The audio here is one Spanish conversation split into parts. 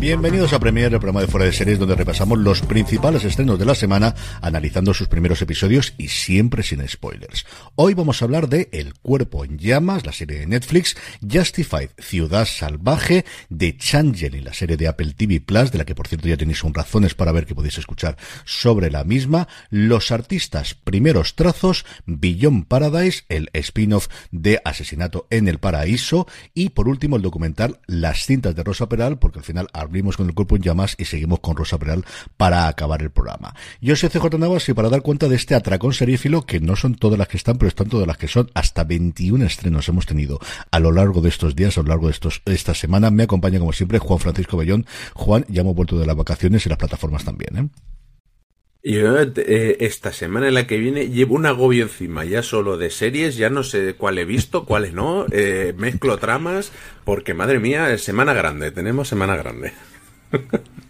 Bienvenidos a Premier, el programa de fuera de series donde repasamos los principales estrenos de la semana, analizando sus primeros episodios y siempre sin spoilers. Hoy vamos a hablar de El cuerpo en llamas, la serie de Netflix, Justified, Ciudad Salvaje, de Changeling, la serie de Apple TV Plus, de la que por cierto ya tenéis un razones para ver que podéis escuchar sobre la misma, Los artistas, primeros trazos, Beyond Paradise, el spin-off de Asesinato en el Paraíso y por último el documental Las cintas de Rosa Peral, porque al final abrimos con el cuerpo en llamas y seguimos con Rosa Peral para acabar el programa. Yo soy CJ Navas y para dar cuenta de este atracón serífilo, que no son todas las que están, pero están todas las que son, hasta 21 estrenos hemos tenido a lo largo de estos días, a lo largo de estos, esta semana. Me acompaña como siempre Juan Francisco Bellón. Juan, ya hemos vuelto de las vacaciones y las plataformas también, ¿eh? Yo eh, esta semana en la que viene llevo un agobio encima, ya solo de series, ya no sé cuál he visto, cuáles no, eh, mezclo tramas, porque madre mía, semana grande, tenemos semana grande.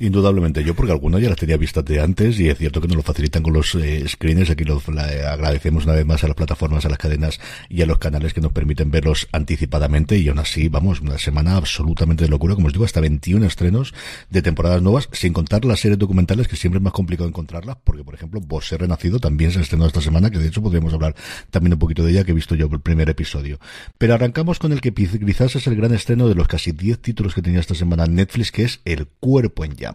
Indudablemente yo, porque algunas ya las tenía vistas de antes y es cierto que nos lo facilitan con los eh, screeners. Aquí los agradecemos una vez más a las plataformas, a las cadenas y a los canales que nos permiten verlos anticipadamente. Y aún así, vamos, una semana absolutamente de locura. Como os digo, hasta 21 estrenos de temporadas nuevas, sin contar las series documentales que siempre es más complicado encontrarlas, porque por ejemplo, he renacido también se estrenó esta semana, que de hecho podríamos hablar también un poquito de ella, que he visto yo el primer episodio. Pero arrancamos con el que quizás es el gran estreno de los casi 10 títulos que tenía esta semana Netflix, que es El cuerpo en llamas.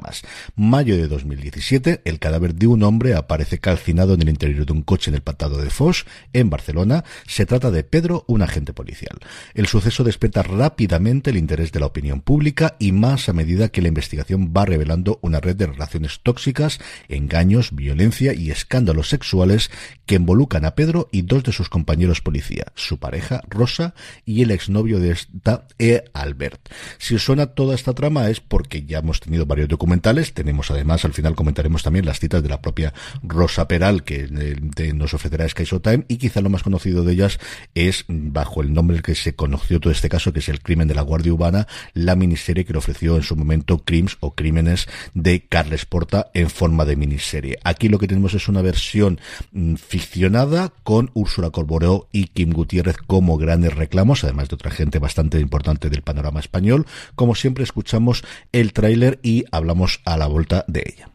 Mayo de 2017, el cadáver de un hombre aparece calcinado en el interior de un coche en el patado de Foch, en Barcelona. Se trata de Pedro, un agente policial. El suceso despierta rápidamente el interés de la opinión pública y más a medida que la investigación va revelando una red de relaciones tóxicas, engaños, violencia y escándalos sexuales que involucran a Pedro y dos de sus compañeros policía, su pareja Rosa y el exnovio de esta, E. Albert. Si os suena toda esta trama es porque ya hemos tenido varios documentales, tenemos además, al final comentaremos también las citas de la propia Rosa Peral que eh, nos ofrecerá Sky Time y quizá lo más conocido de ellas es bajo el nombre que se conoció todo este caso que es el crimen de la Guardia Urbana, la miniserie que le ofreció en su momento Crims o Crímenes de Carles Porta en forma de miniserie. Aquí lo que tenemos es una versión mm, ficcionada con Úrsula Corboreo y Kim Gutiérrez como grandes reclamos, además de otra gente bastante importante del panorama español. Como siempre escuchamos el tráiler y hablamos a la vuelta de ella.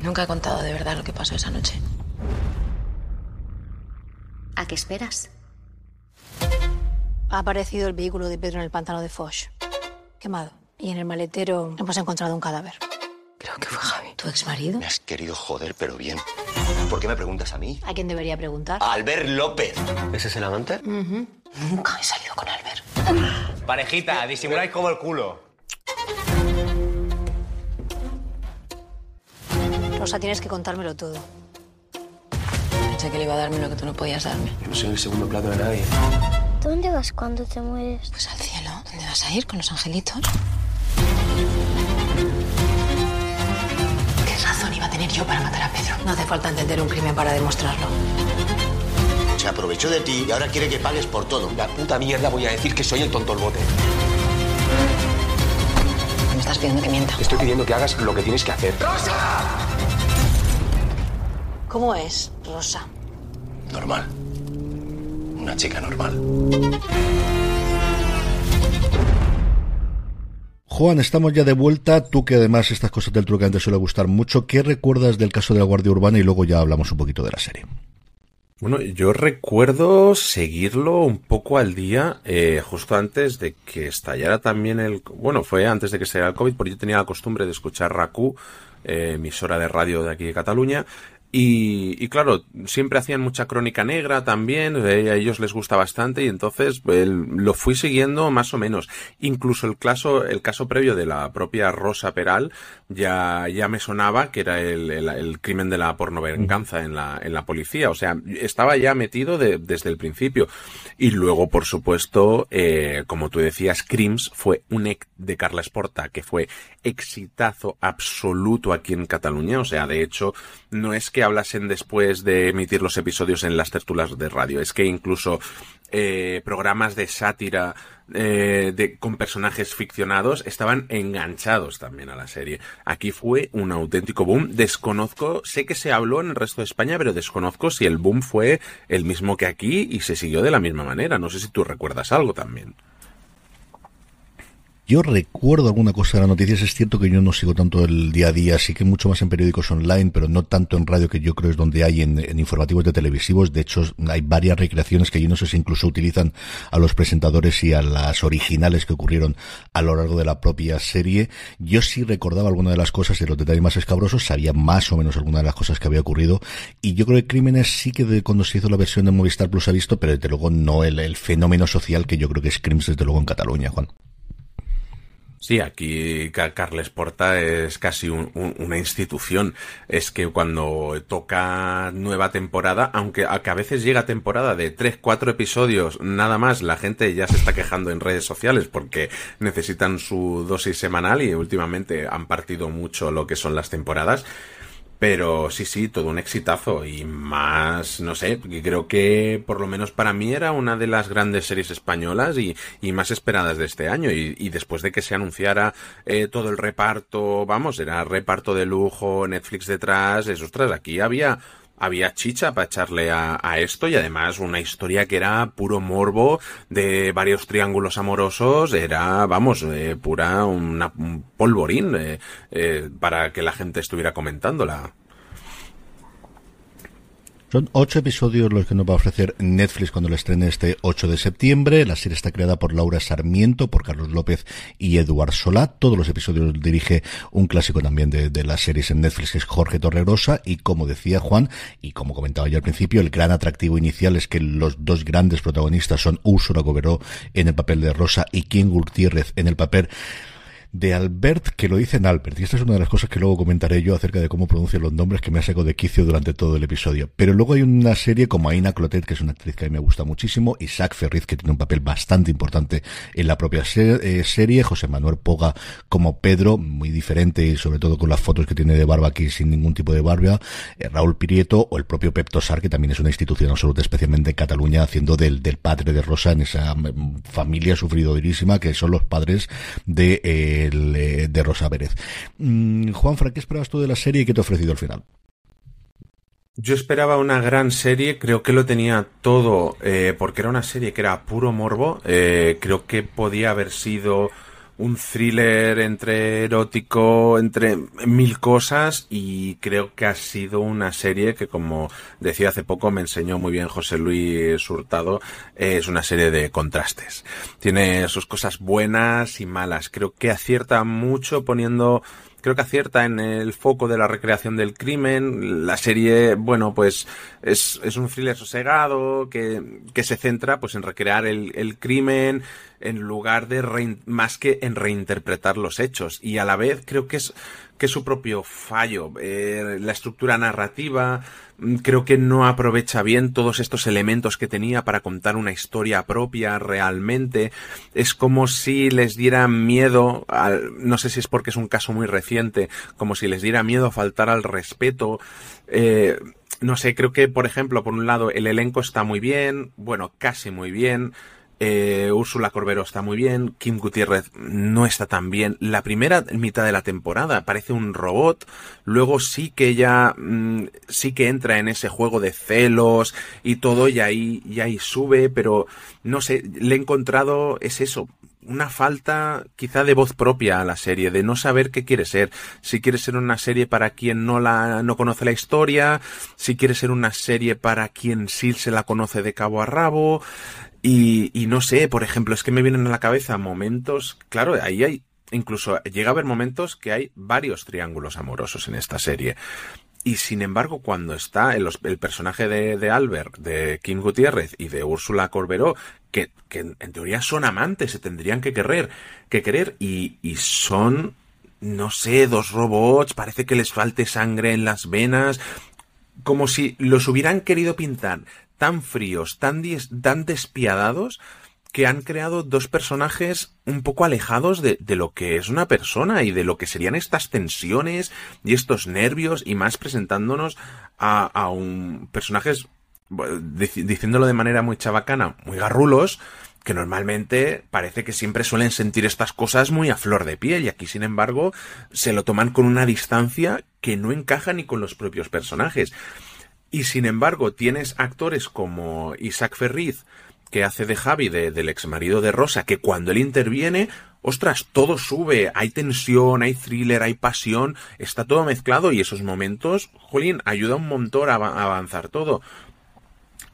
Nunca he contado de verdad lo que pasó esa noche. ¿A qué esperas? Ha aparecido el vehículo de Pedro en el pantano de Foch. Quemado. Y en el maletero hemos encontrado un cadáver. Creo que fue Javi. ¿Tu ex marido? Me has querido joder, pero bien. ¿Por qué me preguntas a mí? ¿A quién debería preguntar? A Albert López. ¿Ese es el amante? Nunca he salido con Albert. Parejita, disimuláis como el culo. Rosa, tienes que contármelo todo. Pensé que le iba a darme lo que tú no podías darme. Yo no soy el segundo plato de nadie. ¿Dónde vas cuando te mueres? Pues al cielo. ¿Dónde vas a ir? ¿Con los angelitos? ¿Qué razón iba a tener yo para matar a Pedro? No hace falta entender un crimen para demostrarlo. Se aprovechó de ti y ahora quiere que pagues por todo. La puta mierda voy a decir que soy el tonto el bote. Me estás pidiendo que mienta. Te estoy pidiendo que hagas lo que tienes que hacer. ¿Cómo es, Rosa? Normal. Una chica normal. Juan, estamos ya de vuelta. Tú que además estas cosas del truque te suele gustar mucho. ¿Qué recuerdas del caso de la Guardia Urbana? Y luego ya hablamos un poquito de la serie. Bueno, yo recuerdo seguirlo un poco al día, eh, justo antes de que estallara también el... Bueno, fue antes de que estallara el COVID, porque yo tenía la costumbre de escuchar RACU, eh, emisora de radio de aquí de Cataluña, Y, claro, siempre hacían mucha crónica negra también, a ellos les gusta bastante y entonces lo fui siguiendo más o menos. Incluso el caso, el caso previo de la propia Rosa Peral ya, ya me sonaba que era el, el, crimen de la pornovenganza en la, en la policía. O sea, estaba ya metido desde el principio. Y luego, por supuesto, eh, como tú decías, Crims fue un ex de Carla Esporta, que fue exitazo absoluto aquí en Cataluña. O sea, de hecho, no es que hablasen después de emitir los episodios en las tertulias de radio. Es que incluso eh, programas de sátira eh, de, con personajes ficcionados estaban enganchados también a la serie. Aquí fue un auténtico boom. Desconozco, sé que se habló en el resto de España, pero desconozco si el boom fue el mismo que aquí y se siguió de la misma manera. No sé si tú recuerdas algo también. Yo recuerdo alguna cosa de las noticias, es cierto que yo no sigo tanto el día a día, sí que mucho más en periódicos online, pero no tanto en radio que yo creo es donde hay en, informativos de televisivos. De hecho, hay varias recreaciones que yo no sé si incluso utilizan a los presentadores y a las originales que ocurrieron a lo largo de la propia serie. Yo sí recordaba alguna de las cosas y los detalles más escabrosos, sabía más o menos alguna de las cosas que había ocurrido. Y yo creo que Crímenes sí que de, cuando se hizo la versión de Movistar Plus ha visto, pero desde luego no el, el fenómeno social que yo creo que es Crims desde luego en Cataluña, Juan. Sí, aquí Carles Porta es casi una institución. Es que cuando toca nueva temporada, aunque a, veces llega temporada de tres, cuatro episodios, nada más, la gente ya se está quejando en redes sociales porque necesitan su dosis semanal y últimamente han partido mucho lo que son las temporadas. Pero sí, sí, todo un exitazo y más, no sé, creo que por lo menos para mí era una de las grandes series españolas y, y más esperadas de este año. Y, y después de que se anunciara eh, todo el reparto, vamos, era reparto de lujo, Netflix detrás, eso, ostras, aquí había había chicha para echarle a, esto y además una historia que era puro morbo de varios triángulos amorosos, era, vamos, eh, pura una, un polvorín eh, eh, para que la gente estuviera comentándola. Son ocho episodios los que nos va a ofrecer Netflix cuando le estrene este 8 de septiembre. La serie está creada por Laura Sarmiento, por Carlos López y Eduard Solá. Todos los episodios dirige un clásico también de, las series en Netflix, que es Jorge Torregrosa. Y como decía Juan, y como comentaba yo al principio, el gran atractivo inicial es que los dos grandes protagonistas son Úrsula Goberó en el papel de Rosa y King Gutiérrez en el papel de Albert, que lo dice en Albert, y esta es una de las cosas que luego comentaré yo acerca de cómo pronuncian los nombres que me ha sacado de quicio durante todo el episodio. Pero luego hay una serie como Aina Clotet, que es una actriz que a mí me gusta muchísimo, Isaac Ferriz, que tiene un papel bastante importante en la propia eh, serie, José Manuel Poga como Pedro, muy diferente y sobre todo con las fotos que tiene de barba aquí sin ningún tipo de barba, eh, Raúl Pirieto o el propio Pep Tosar, que también es una institución absoluta, especialmente en Cataluña, haciendo del, del padre de Rosa en esa mm, familia sufridorísima que son los padres de... Eh, de Rosa Pérez. Mm, Juan, ¿qué esperabas tú de la serie y qué te ha ofrecido al final? Yo esperaba una gran serie, creo que lo tenía todo, eh, porque era una serie que era puro morbo, eh, creo que podía haber sido un thriller entre erótico, entre mil cosas y creo que ha sido una serie que como decía hace poco me enseñó muy bien José Luis Hurtado, es una serie de contrastes. Tiene sus cosas buenas y malas. Creo que acierta mucho poniendo creo que acierta en el foco de la recreación del crimen. La serie, bueno, pues es, es un thriller sosegado que, que se centra pues en recrear el, el crimen en lugar de más que en reinterpretar los hechos. Y a la vez creo que es que es su propio fallo. Eh, la estructura narrativa, creo que no aprovecha bien todos estos elementos que tenía para contar una historia propia realmente. Es como si les diera miedo, al, no sé si es porque es un caso muy reciente, como si les diera miedo faltar al respeto. Eh, no sé, creo que, por ejemplo, por un lado, el elenco está muy bien, bueno, casi muy bien. Eh, Úrsula Corbero está muy bien, Kim Gutiérrez no está tan bien. La primera mitad de la temporada parece un robot, luego sí que ella mm, sí que entra en ese juego de celos y todo y ahí, y ahí sube, pero no sé, le he encontrado, es eso, una falta quizá de voz propia a la serie, de no saber qué quiere ser. Si quiere ser una serie para quien no la no conoce la historia, si quiere ser una serie para quien sí se la conoce de cabo a rabo. Y, no sé, por ejemplo, es que me vienen a la cabeza momentos, claro, ahí hay, incluso llega a haber momentos que hay varios triángulos amorosos en esta serie. Y sin embargo, cuando está el, personaje de, de, Albert, de Kim Gutiérrez y de Úrsula Corberó, que, que, en teoría son amantes, se tendrían que querer, que querer, y, y son, no sé, dos robots, parece que les falte sangre en las venas, como si los hubieran querido pintar tan fríos, tan, despiadados, que han creado dos personajes un poco alejados de, de, lo que es una persona y de lo que serían estas tensiones y estos nervios y más presentándonos a, a un personajes diciéndolo de manera muy chabacana, muy garrulos, que normalmente parece que siempre suelen sentir estas cosas muy a flor de piel y aquí sin embargo se lo toman con una distancia que no encaja ni con los propios personajes. Y sin embargo tienes actores como Isaac Ferriz, que hace de Javi, de, del ex marido de Rosa, que cuando él interviene, ostras, todo sube, hay tensión, hay thriller, hay pasión, está todo mezclado y esos momentos, jolín, ayuda un montón a, avanzar todo.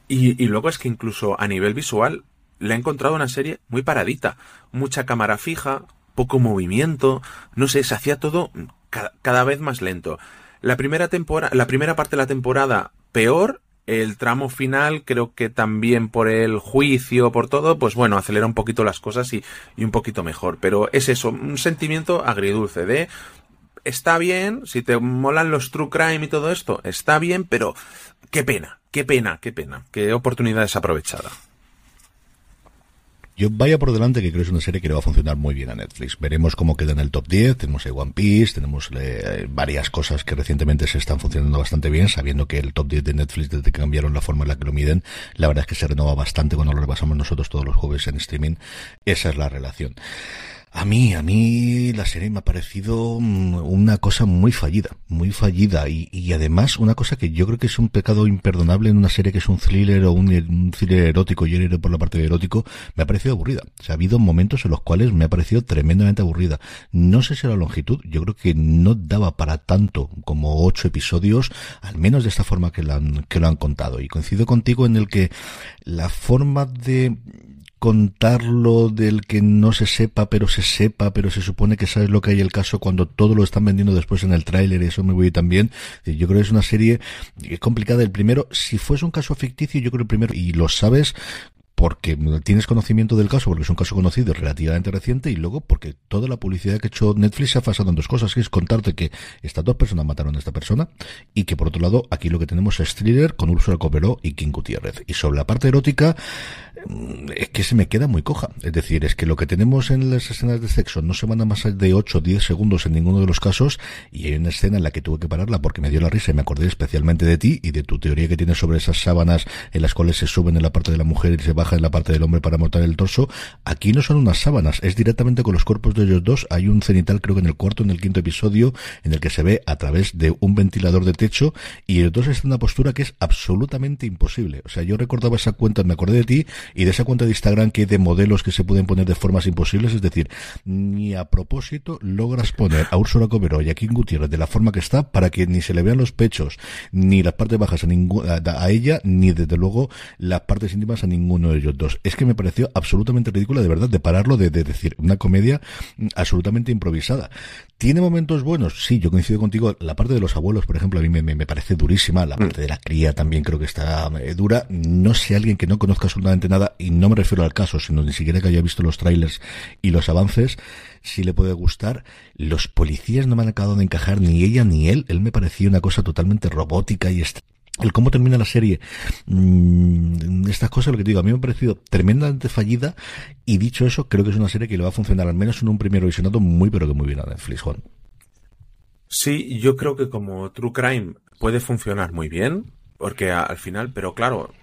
Y, y, luego es que incluso a nivel visual le he encontrado una serie muy paradita, mucha cámara fija, poco movimiento, no sé, se hacía todo cada, cada vez más lento. La primera temporada, la primera parte de la temporada peor el tramo final creo que también por el juicio, por todo, pues bueno, acelera un poquito las cosas y, y, un poquito mejor. Pero es eso, un sentimiento agridulce de está bien, si te molan los true crime y todo esto, está bien, pero qué pena, qué pena, qué pena, qué oportunidad desaprovechada. Yo vaya por delante que creo que es una serie que le va a funcionar muy bien a Netflix. Veremos cómo queda en el top 10. Tenemos el One Piece, tenemos eh, varias cosas que recientemente se están funcionando bastante bien, sabiendo que el top 10 de Netflix, desde que cambiaron la forma en la que lo miden, la verdad es que se renova bastante cuando lo repasamos nosotros todos los jueves en streaming. Esa es la relación. A mí, a mí la serie me ha parecido una cosa muy fallida, muy fallida y, y, además una cosa que yo creo que es un pecado imperdonable en una serie que es un thriller o un, thriller erótico, yo iré por la parte de erótico, me ha parecido aburrida. O sea, ha habido momentos en los cuales me ha parecido tremendamente aburrida. No sé si la longitud, yo creo que no daba para tanto como ocho episodios, al menos de esta forma que que lo han contado. Y coincido contigo en el que la forma de contarlo del que no se sepa, pero se sepa, pero se supone que sabes lo que hay el caso cuando todo lo están vendiendo después en el tráiler, eso me voy también. Yo creo que es una serie complicada. El primero, si fuese un caso ficticio, yo creo el primero, y lo sabes, porque tienes conocimiento del caso, porque es un caso conocido relativamente reciente, y luego porque toda la publicidad que ha hecho Netflix se ha basado en dos cosas, que es contarte que estas dos personas mataron a esta persona, y que por otro lado, aquí lo que tenemos es thriller con Ursula Coberó y King Gutiérrez. Y sobre la parte erótica, es que se me queda muy coja. Es decir, es que lo que tenemos en las escenas de sexo no se van a más de 8 o 10 segundos en ninguno de los casos y hay una escena en la que tuve que pararla porque me dio la risa y me acordé especialmente de ti y de tu teoría que tienes sobre esas sábanas en las cuales se suben en la parte de la mujer y se baja en la parte del hombre para montar el torso. Aquí no son unas sábanas, es directamente con los cuerpos de ellos dos. Hay un cenital creo que en el cuarto, en el quinto episodio, en el que se ve a través de un ventilador de techo y ellos dos están en una postura que es absolutamente imposible. O sea, yo recordaba esa cuenta, me acordé de ti y de esa cuenta de Instagram que hay de modelos que se pueden poner de formas imposibles, es decir, ni a propósito logras poner a Úrsula Cobero y a King Gutiérrez de la forma que está para que ni se le vean los pechos, ni las partes bajas a, ninguna, a ella, ni desde luego las partes íntimas a ninguno de ellos dos. Es que me pareció absolutamente ridícula, de verdad, de pararlo, de, de decir, una comedia absolutamente improvisada. ¿Tiene momentos buenos? Sí, yo coincido contigo. La parte de los abuelos, por ejemplo, a mí me, me, me parece durísima. La parte de la cría también creo que está eh, dura. No sé alguien que no conozca absolutamente nada, y no me refiero al caso, sino ni siquiera que haya visto los trailers y los avances, si le puede gustar. Los policías no me han acabado de encajar ni ella ni él. Él me parecía una cosa totalmente robótica y el cómo termina la serie, mmm, estas cosas, lo que te digo, a mí me ha parecido tremendamente fallida y dicho eso, creo que es una serie que le va a funcionar al menos en un primer visionado muy pero que muy bien a Netflix, Juan. Sí, yo creo que como True Crime puede funcionar muy bien, porque al final, pero claro,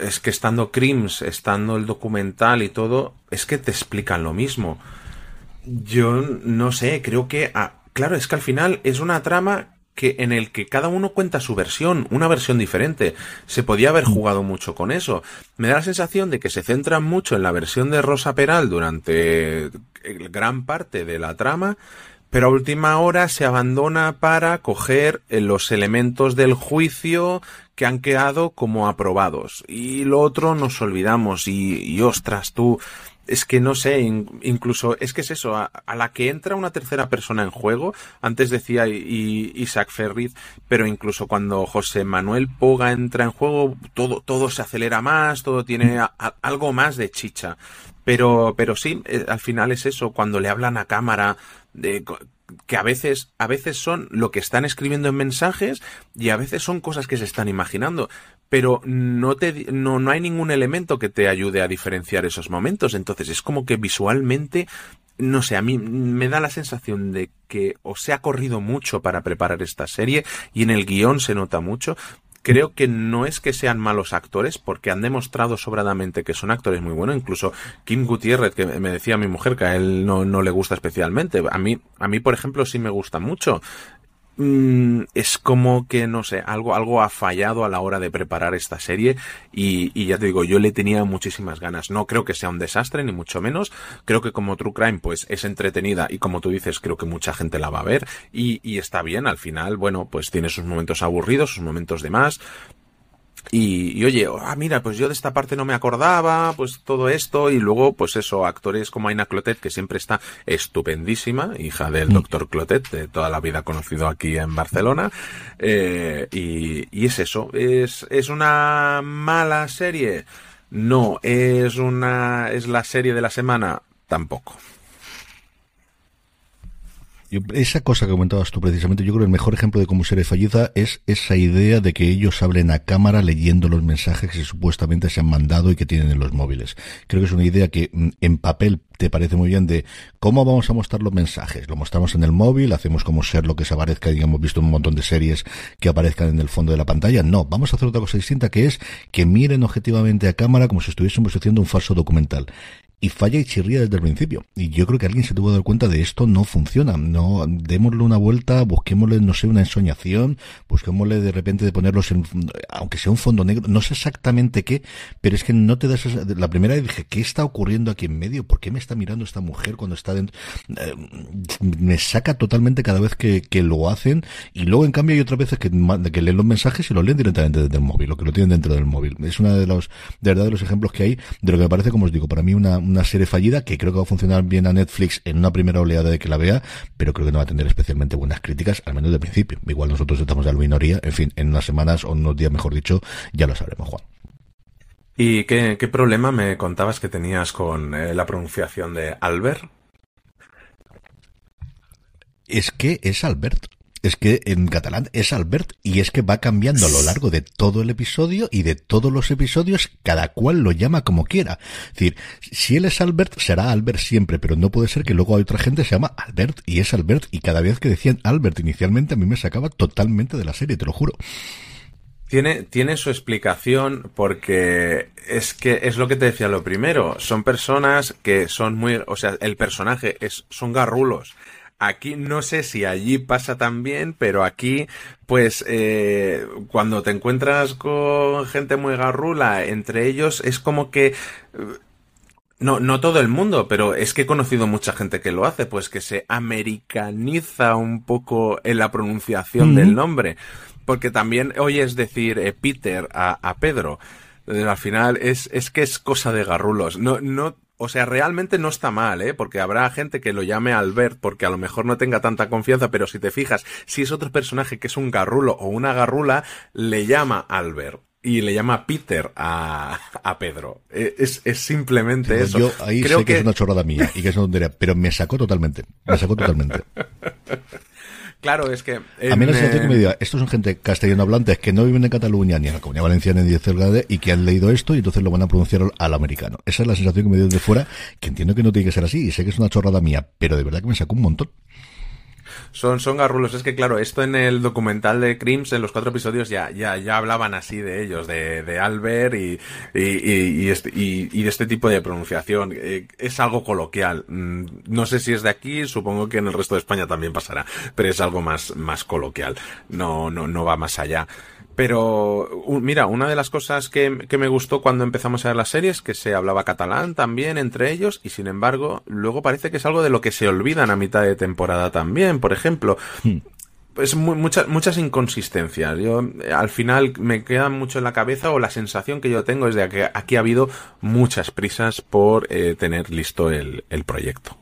es que estando Crims, estando el documental y todo, es que te explican lo mismo. Yo no sé, creo que, claro, es que al final es una trama que en el que cada uno cuenta su versión, una versión diferente. Se podía haber jugado mucho con eso. Me da la sensación de que se centran mucho en la versión de Rosa Peral durante gran parte de la trama, pero a última hora se abandona para coger los elementos del juicio que han quedado como aprobados. Y lo otro nos olvidamos y, y ostras, tú, es que no sé, incluso es que es eso, a, la que entra una tercera persona en juego, antes decía Isaac Ferriz, pero incluso cuando José Manuel Poga entra en juego, todo, todo se acelera más, todo tiene algo más de chicha. Pero, pero sí, eh, al final es eso, cuando le hablan a cámara, de, que a veces, a veces son lo que están escribiendo en mensajes y a veces son cosas que se están imaginando pero no, te, no, no hay ningún elemento que te ayude a diferenciar esos momentos. Entonces es como que visualmente no sé, a mí me da la sensación de que o se ha corrido mucho para preparar esta serie y en el guion se nota mucho. Creo que no es que sean malos actores, porque han demostrado sobradamente que son actores muy buenos. Incluso Kim Gutiérrez, que me decía mi mujer que a él no, no le gusta especialmente. A mí, a mí, por ejemplo, sí me gusta mucho. Mm, es como que, no sé, algo, algo ha fallado a la hora de preparar esta serie y, y, ya te digo, yo le tenía muchísimas ganas. No creo que sea un desastre, ni mucho menos. Creo que como True Crime, pues es entretenida y como tú dices, creo que mucha gente la va a ver y, y está bien. Al final, bueno, pues tiene sus momentos aburridos, sus momentos de más, y, oye, ah, mira, pues yo de esta parte no me acordaba, pues todo esto, y luego, pues eso, actores como Aina Clotet, que siempre está estupendísima, hija del mm. doctor Clotet, de toda la vida conocido aquí en Barcelona, eh, y, y es eso, es, es una mala serie, no, es una, es la serie de la semana, tampoco esa cosa que comentabas tú precisamente, yo creo que el mejor ejemplo de cómo serie fallida es esa idea de que ellos hablen a cámara leyendo los mensajes que supuestamente se han mandado y que tienen en los móviles. Creo que es una idea que mm, en papel te parece muy bien de cómo vamos a mostrar los mensajes. Lo mostramos en el móvil, hacemos como ser lo que se aparezca y hemos visto un montón de series que aparezcan en el fondo de la pantalla. No, vamos a hacer otra cosa distinta que es que miren objetivamente a cámara como si estuviésemos haciendo un falso documental y falla y chirría desde el principio. Y yo creo que alguien se tuvo que dar cuenta de esto no funciona. No, démosle una vuelta, busquémosle, no sé, una ensoñación, busquémosle de repente de ponerlos en, aunque sea un fondo negro, no sé exactamente qué, pero es que no te das la primera vez dije, ¿qué está ocurriendo aquí en medio? ¿Por qué me está mirando esta mujer cuando está dentro? Eh, me saca totalmente cada vez que, que lo hacen y luego en cambio hay otras veces que, leen los mensajes y los leen directamente desde el móvil, lo que lo tienen dentro del móvil. Es uno de los, de verdad, de los ejemplos que hay de lo que me parece, como os digo, para mí una una serie fallida que creo que va a funcionar bien a Netflix en una primera oleada de que la vea, pero creo que no va a tener especialmente buenas críticas, al menos de principio. Igual nosotros estamos de la minoría, en fin, en unas semanas o unos días, mejor dicho, ya lo sabremos, Juan. ¿Y qué, problema me contabas que tenías con eh, la pronunciación de Albert? Es que es Albert es que en catalán es Albert y es que va cambiando a lo largo de todo el episodio y de todos los episodios, cada cual lo llama como quiera. Es decir, si él es Albert, será Albert siempre, pero no puede ser que luego hay otra gente que se llama Albert y es Albert y cada vez que decían Albert inicialmente a mí me sacaba totalmente de la serie, te lo juro. Tiene, tiene su explicación porque es que es lo que te decía lo primero. Son personas que son muy, o sea, el personaje es, son garrulos Aquí no sé si allí pasa también, pero aquí, pues, eh, cuando te encuentras con gente muy garrula, entre ellos es como que... No, no todo el mundo, pero es que he conocido mucha gente que lo hace, pues que se americaniza un poco en la pronunciación del nombre. Porque también oyes decir eh, Peter a, a Pedro. Al final es, es que es cosa de garrulos. No, no o sea, realmente no está mal, ¿eh? Porque habrá gente que lo llame Albert porque a lo mejor no tenga tanta confianza, pero si te fijas, si es otro personaje que es un garrulo o una garrula, le llama Albert y le llama Peter a, a Pedro. E, es, es simplemente eso. Yo ahí sé que... es una chorrada mía y que es una tontería, pero me sacó totalmente. Me sacó totalmente. Claro, es que... a mí la sensación que me dio, estos son gente castellano hablantes que no viven en Cataluña ni en la Comunidad Valenciana ni 10 grade y que han leído esto y entonces lo van a pronunciar al americano. Esa es la sensación que me dio de fuera, que entiendo que no tiene que ser así y sé que es una chorrada mía, pero de verdad que me sacó un montón. Son, son garrulos. Es que, claro, esto en el documental de Crims, en los cuatro episodios, ya, ya, ya hablaban así de ellos, de, de Albert y, y, y, este, y, de este tipo de pronunciación. Eh, es algo coloquial. Mm, no sé si es de aquí, supongo que en el resto de España también pasará, pero es algo más, más coloquial. No, no, no va más allá. Pero, mira, una de las cosas que, que, me gustó cuando empezamos a ver la serie es que se hablaba catalán también entre ellos y sin embargo, luego parece que es algo de lo que se olvidan a mitad de temporada también, por ejemplo. Hmm. es muchas muchas inconsistencias. Yo al final me queda mucho en la cabeza o la sensación que yo tengo es de que aquí ha habido muchas prisas por eh, tener listo el, el proyecto.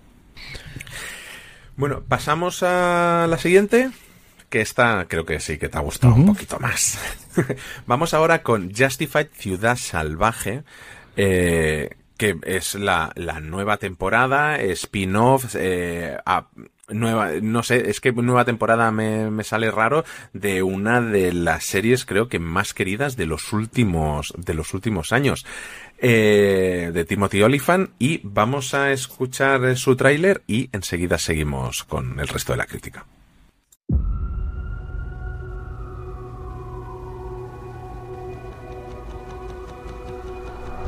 Bueno, pasamos a la siguiente que esta creo que sí que te ha gustado un poquito más. Vamos ahora con Justified Ciudad Salvaje, eh, que es la, la nueva temporada, spin-off, eh, nueva, no sé, es que nueva temporada me, me, sale raro de una de las series creo que más queridas de los últimos, de los últimos años. Eh, de Timothy Oliphant y vamos a escuchar su tráiler y enseguida seguimos con el resto de la crítica.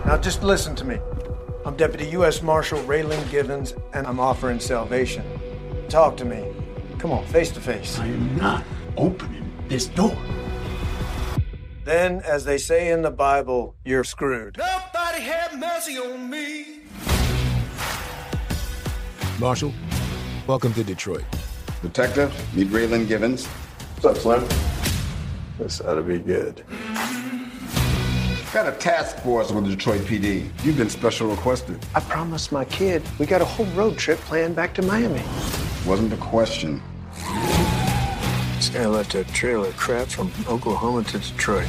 Now just listen to me. I'm Deputy U.S. Marshal Raylan Givens, and I'm offering salvation. Talk to me. Come on, face to face. I am not opening this door. Then, as they say in the Bible, you're screwed. Nobody have mercy on me. Marshal, welcome to Detroit. Detective, meet Raylan Givens. What's up, Slim? This ought to be good. Got a task force with the Detroit PD. You've been special requested. I promised my kid we got a whole road trip planned back to Miami. Wasn't a question. This guy left a trailer crap from Oklahoma to Detroit.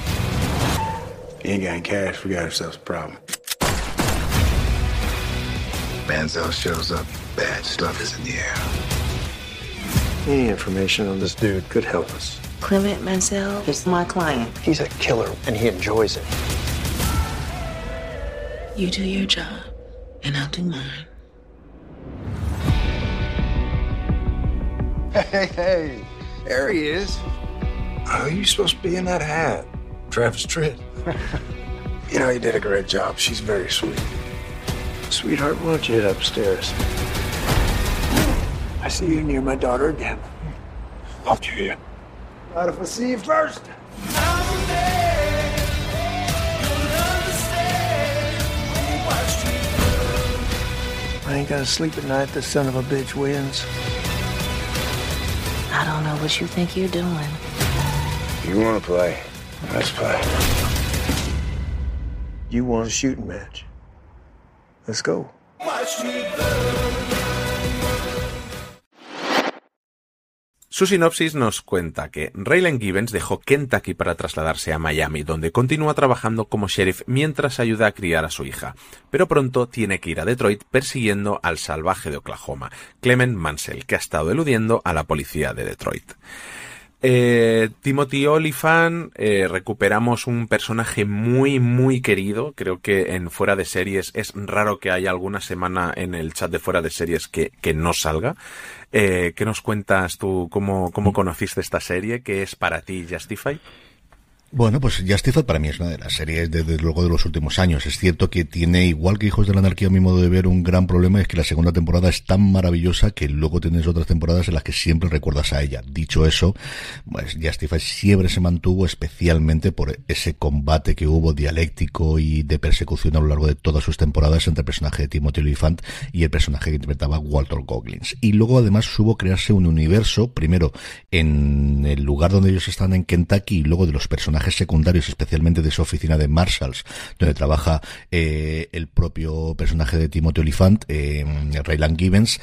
He ain't got cash. We got ourselves a problem. Manziel shows up. Bad stuff is in the air. Any information on this dude could help us. Clement Mansell is my client. He's a killer, and he enjoys it. You do your job, and I'll do mine. Hey, hey, there he is. are you supposed to be in that hat. Travis Tritt. you know, you did a great job. She's very sweet. Sweetheart, why don't you head upstairs? I see you near my daughter again. I'll kill you. Not if I see you first. I ain't gonna sleep at night. This son of a bitch wins. I don't know what you think you're doing. You want to play? Let's play. You want a shooting match? Let's go. Su sinopsis nos cuenta que Raylan Givens dejó Kentucky para trasladarse a Miami, donde continúa trabajando como sheriff mientras ayuda a criar a su hija. Pero pronto tiene que ir a Detroit persiguiendo al salvaje de Oklahoma, Clement Mansell, que ha estado eludiendo a la policía de Detroit. Eh, Timothy Oliphant, eh, recuperamos un personaje muy, muy querido. Creo que en Fuera de Series es raro que haya alguna semana en el chat de Fuera de Series que, que no salga. Eh, ¿Qué nos cuentas tú? ¿Cómo, ¿Cómo conociste esta serie? ¿Qué es para ti Justify? Bueno, pues Justified para mí es una de las series, desde luego, de los últimos años. Es cierto que tiene, igual que Hijos de la Anarquía, a mi modo de ver, un gran problema, es que la segunda temporada es tan maravillosa que luego tienes otras temporadas en las que siempre recuerdas a ella. Dicho eso, pues Justified siempre se mantuvo especialmente por ese combate que hubo dialéctico y de persecución a lo largo de todas sus temporadas entre el personaje de Timothy Olyphant y el personaje que interpretaba Walter Goggins. Y luego además hubo crearse un universo, primero en el lugar donde ellos están en Kentucky y luego de los personajes secundarios, especialmente de su oficina de Marshalls, donde trabaja eh, el propio personaje de Timothy Olyphant, eh, Raylan Givens,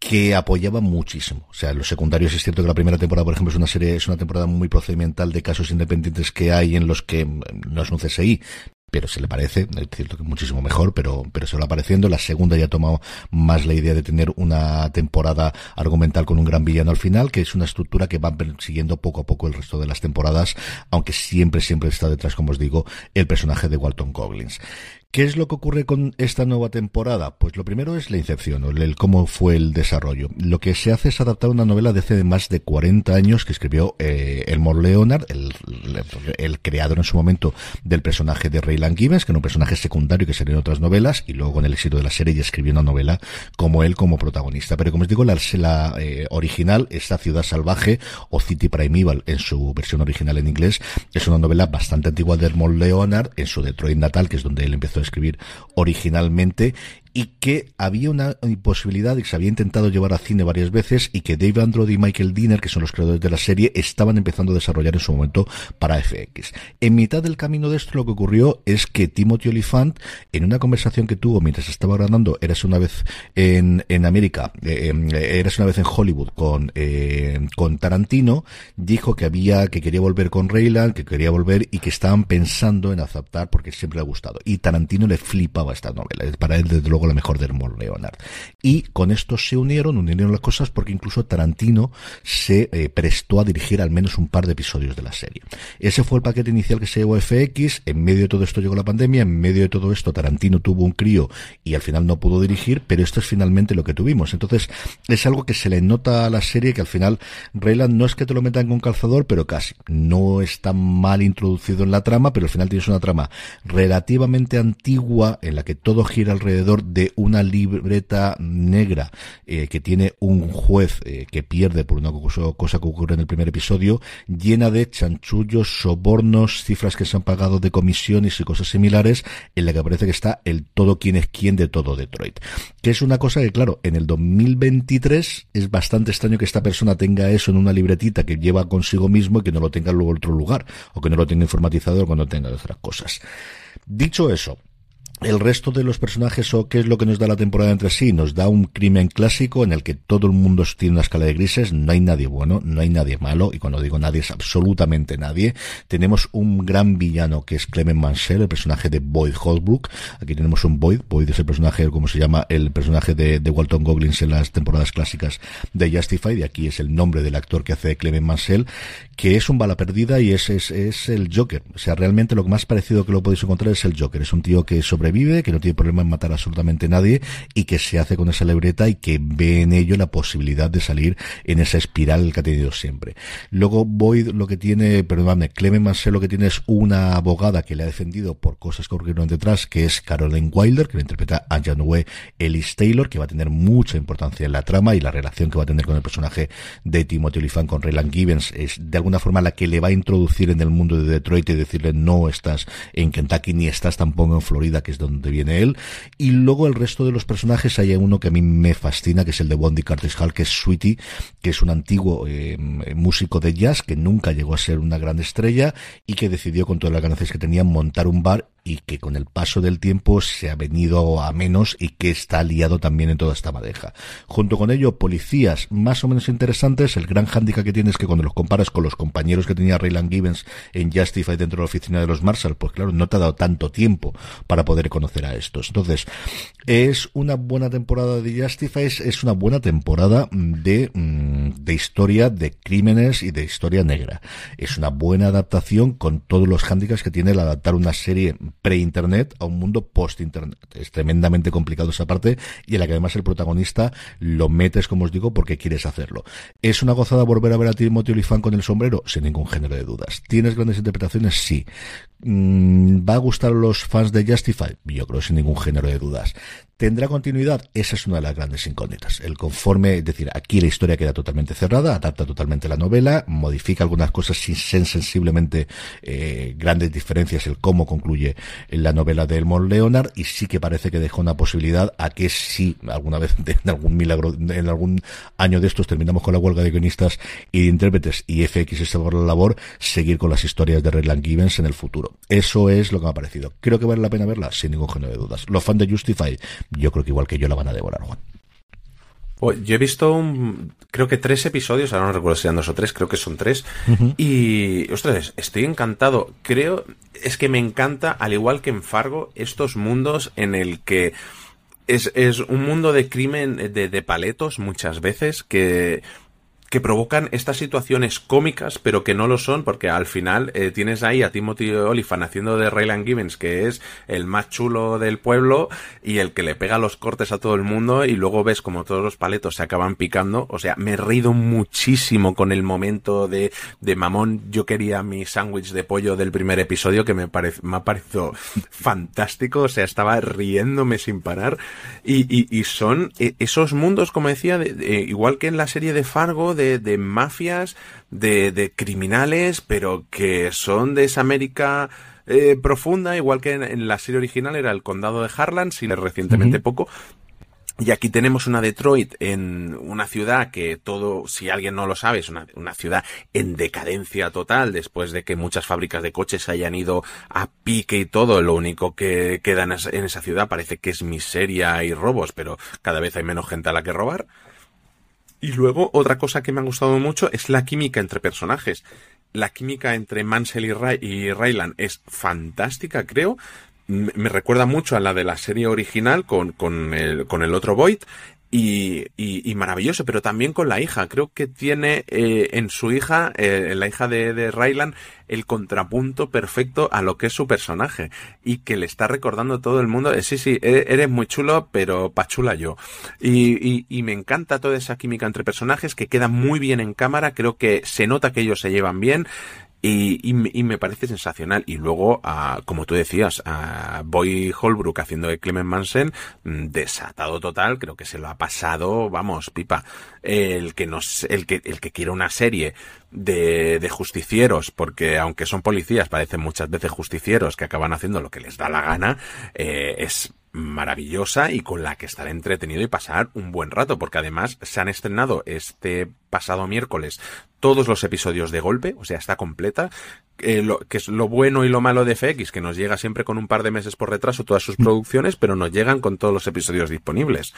que apoyaba muchísimo. O sea, los secundarios es cierto que la primera temporada, por ejemplo, es una serie, es una temporada muy procedimental de casos independientes que hay en los que no es un CSI, pero se le parece, es cierto que muchísimo mejor, pero, pero se va apareciendo. La segunda ya ha tomado más la idea de tener una temporada argumental con un gran villano al final, que es una estructura que va siguiendo poco a poco el resto de las temporadas, aunque siempre, siempre está detrás, como os digo, el personaje de Walton Goggins. ¿Qué es lo que ocurre con esta nueva temporada? Pues lo primero es la incepción, el, cómo fue el desarrollo. Lo que se hace es adaptar una novela de hace más de 40 años que escribió eh, Elmore Leonard, el, creador en su momento del personaje de Raylan Givens, que era un personaje secundario que salió en otras novelas, y luego con el éxito de la serie ya escribió una novela como él como protagonista. Pero como os digo, la, la eh, original, esta Ciudad Salvaje, o City Primeval en su versión original en inglés, es una novela bastante antigua de Elmore Leonard, en su Detroit natal, que es donde él empezó escribir originalmente y que había una imposibilidad y que se había intentado llevar a cine varias veces y que Dave Androd y Michael Dinner, que son los creadores de la serie, estaban empezando a desarrollar en su momento para FX. En mitad del camino de esto lo que ocurrió es que Timothy Olyphant, en una conversación que tuvo mientras estaba grabando Eras una vez en, en América, eh, eh Eras una vez en Hollywood con, eh, con Tarantino, dijo que había, que quería volver con Rayland, que quería volver y que estaban pensando en aceptar porque siempre le ha gustado. Y Tarantino le flipaba esta novela. Para él, desde luego, la mejor de Leonard. Y con esto se unieron, unieron las cosas porque incluso Tarantino se eh, prestó a dirigir al menos un par de episodios de la serie. Ese fue el paquete inicial que se llevó FX. En medio de todo esto llegó la pandemia. En medio de todo esto, Tarantino tuvo un crío y al final no pudo dirigir, pero esto es finalmente lo que tuvimos. Entonces, es algo que se le nota a la serie que al final Rayland no es que te lo metan con calzador, pero casi. No está mal introducido en la trama, pero al final tienes una trama relativamente antigua en la que todo gira alrededor de una libreta negra eh, que tiene un juez eh, que pierde por una cosa, que ocurre en el primer episodio, llena de chanchullos, sobornos, cifras que se han pagado de comisiones y cosas similares, en la que parece que está el todo quién es quién de todo Detroit. Que es una cosa que, claro, en el 2023 es bastante extraño que esta persona tenga eso en una libretita que lleva consigo mismo y que no lo tenga luego en otro lugar, o que no lo tenga informatizado cuando tenga otras cosas. Dicho eso, el resto de los personajes o qué es lo que nos da la temporada entre sí nos da un crimen clásico en el que todo el mundo tiene una escala de grises no hay nadie bueno no hay nadie malo y cuando digo nadie es absolutamente nadie. Tenemos un gran villano que es Clement Mansell el personaje de Boyd Holbrook. Aquí tenemos un Boyd. Boyd es el personaje como se llama el personaje de, Walton Goggins en las temporadas clásicas de Justified y aquí es el nombre del actor que hace Clement Mansell que es un bala perdida y es, es, es el Joker o sea realmente lo más parecido que lo podéis encontrar es el Joker es un tío que sobre vive, que no tiene problema en matar absolutamente nadie y que se hace con esa libreta y que ve en ello la posibilidad de salir en esa espiral que ha tenido siempre. Luego Boyd lo que tiene, perdóname, Clement Mansell lo que tiene es una abogada que le ha defendido por cosas que ocurrieron detrás, que es Caroline Wilder, que le interpreta a Janue Ellis Taylor, que va a tener mucha importancia en la trama y la relación que va a tener con el personaje de Timothy Olyphant con Raylan Gibbons es de alguna forma la que le va a introducir en el mundo de Detroit y decirle no estás en Kentucky ni estás tampoco en Florida, que es donde viene él. Y luego el resto de los personajes, hay uno que a mí me fascina, que es el de Bondi Curtis Hall, que es Sweetie, que es un antiguo eh, músico de jazz que nunca llegó a ser una gran estrella y que decidió con todas las ganancias que tenía montar un bar y que con el paso del tiempo se ha venido a menos y que está liado también en toda esta madeja. Junto con ello, policías más o menos interesantes. El gran hándicap que tienes que cuando los comparas con los compañeros que tenía Rayland Gibbons en Justify dentro de la oficina de los Marshall, pues claro, no te ha dado tanto tiempo para poder conocer a estos. Entonces, es una buena temporada de Justify, es una buena temporada de, mm, de historia de crímenes y de historia negra. Es una buena adaptación con todos los hándicaps que tiene el adaptar una serie pre-internet a un mundo post-internet. Es tremendamente complicado esa parte y en la que además el protagonista lo metes, como os digo, porque quieres hacerlo. ¿Es una gozada volver a ver a Timothy Olyphant con el sombrero? Sin ningún género de dudas. ¿Tienes grandes interpretaciones? Sí. Mm, ¿Va a gustar a los fans de Justify? Yo creo sin ningún género de dudas. ¿Tendrá continuidad? Esa es una de las grandes incógnitas. El conforme, es decir, aquí la historia queda totalmente cerrada, adapta totalmente la novela, modifica algunas cosas sin sensiblemente eh, grandes diferencias el cómo concluye la novela de Elmore Leonard y sí que parece que deja una posibilidad a que si alguna vez en algún milagro, en algún año de estos terminamos con la huelga de guionistas y de intérpretes y FX por la labor, seguir con las historias de Redland Givens en el futuro. Eso es lo que me ha parecido. Creo que vale la pena verla, sin ningún género de dudas. Los fans de Justify yo creo que igual que yo la van a devorar, Juan. Pues yo he visto, un, creo que tres episodios, ahora no recuerdo si eran dos o tres, creo que son tres. Y, ostras, estoy encantado. Creo, es que me encanta, al igual que en Fargo, estos mundos en el que es, es un mundo de crimen de, de paletos muchas veces, que que provocan estas situaciones cómicas, pero que no lo son, porque al final eh, tienes ahí a Timothy Olyphant haciendo de Raylan Givens, que es el más chulo del pueblo y el que le pega los cortes a todo el mundo, y luego ves como todos los paletos se acaban picando. O sea, me he reído muchísimo con el momento de, de mamón. Yo quería mi sándwich de pollo del primer episodio, que me, parece, me ha parecido fantástico. O sea, estaba riéndome sin parar. Y, y, y son eh, esos mundos, como decía, de, igual que en la serie de Fargo, de, mafias, de, de, criminales, pero que son de esa América eh, profunda, igual que en, la serie original era el condado de Harlan, sin recientemente poco, y aquí tenemos una Detroit en una ciudad que todo, si alguien no lo sabe, es una, una, ciudad en decadencia total después de que muchas fábricas de coches hayan ido a pique y todo. Lo único que queda en esa ciudad parece que es miseria y robos, pero cada vez hay menos gente a la que robar. Y luego, otra cosa que me ha gustado mucho es la química entre personajes. La química entre Mansell y, Ray y Raylan es fantástica, creo me recuerda mucho a la de la serie original con, con, el, con el otro Void. Y, y, maravilloso, pero también con la hija. Creo que tiene eh, en su hija, eh, en la hija de, de Rylan, el contrapunto perfecto a lo que es su personaje. Y que le está recordando todo el mundo. Eh, sí, sí, e, eres muy chulo, pero pachula yo. Y, y, y, me encanta toda esa química entre personajes que queda muy bien en cámara. Creo que se nota que ellos se llevan bien. Y, y, me parece sensacional. Y luego, como tú decías, a Boy Holbrook haciendo de Clement Manson, mm, desatado total, creo que se lo ha pasado, vamos, pipa. El que nos, el que, el que quiere una serie de, de justicieros, porque aunque son policías, parecen muchas veces justicieros que acaban haciendo lo que les da la gana, eh, es maravillosa y con la que estar entretenido y pasar un buen rato, porque además se han estrenado este pasado miércoles todos los episodios de golpe, o sea, está completa, eh, que es lo bueno y lo malo de FX, que nos llega siempre con un par de meses por retraso todas sus producciones, pero nos llegan con todos los episodios disponibles.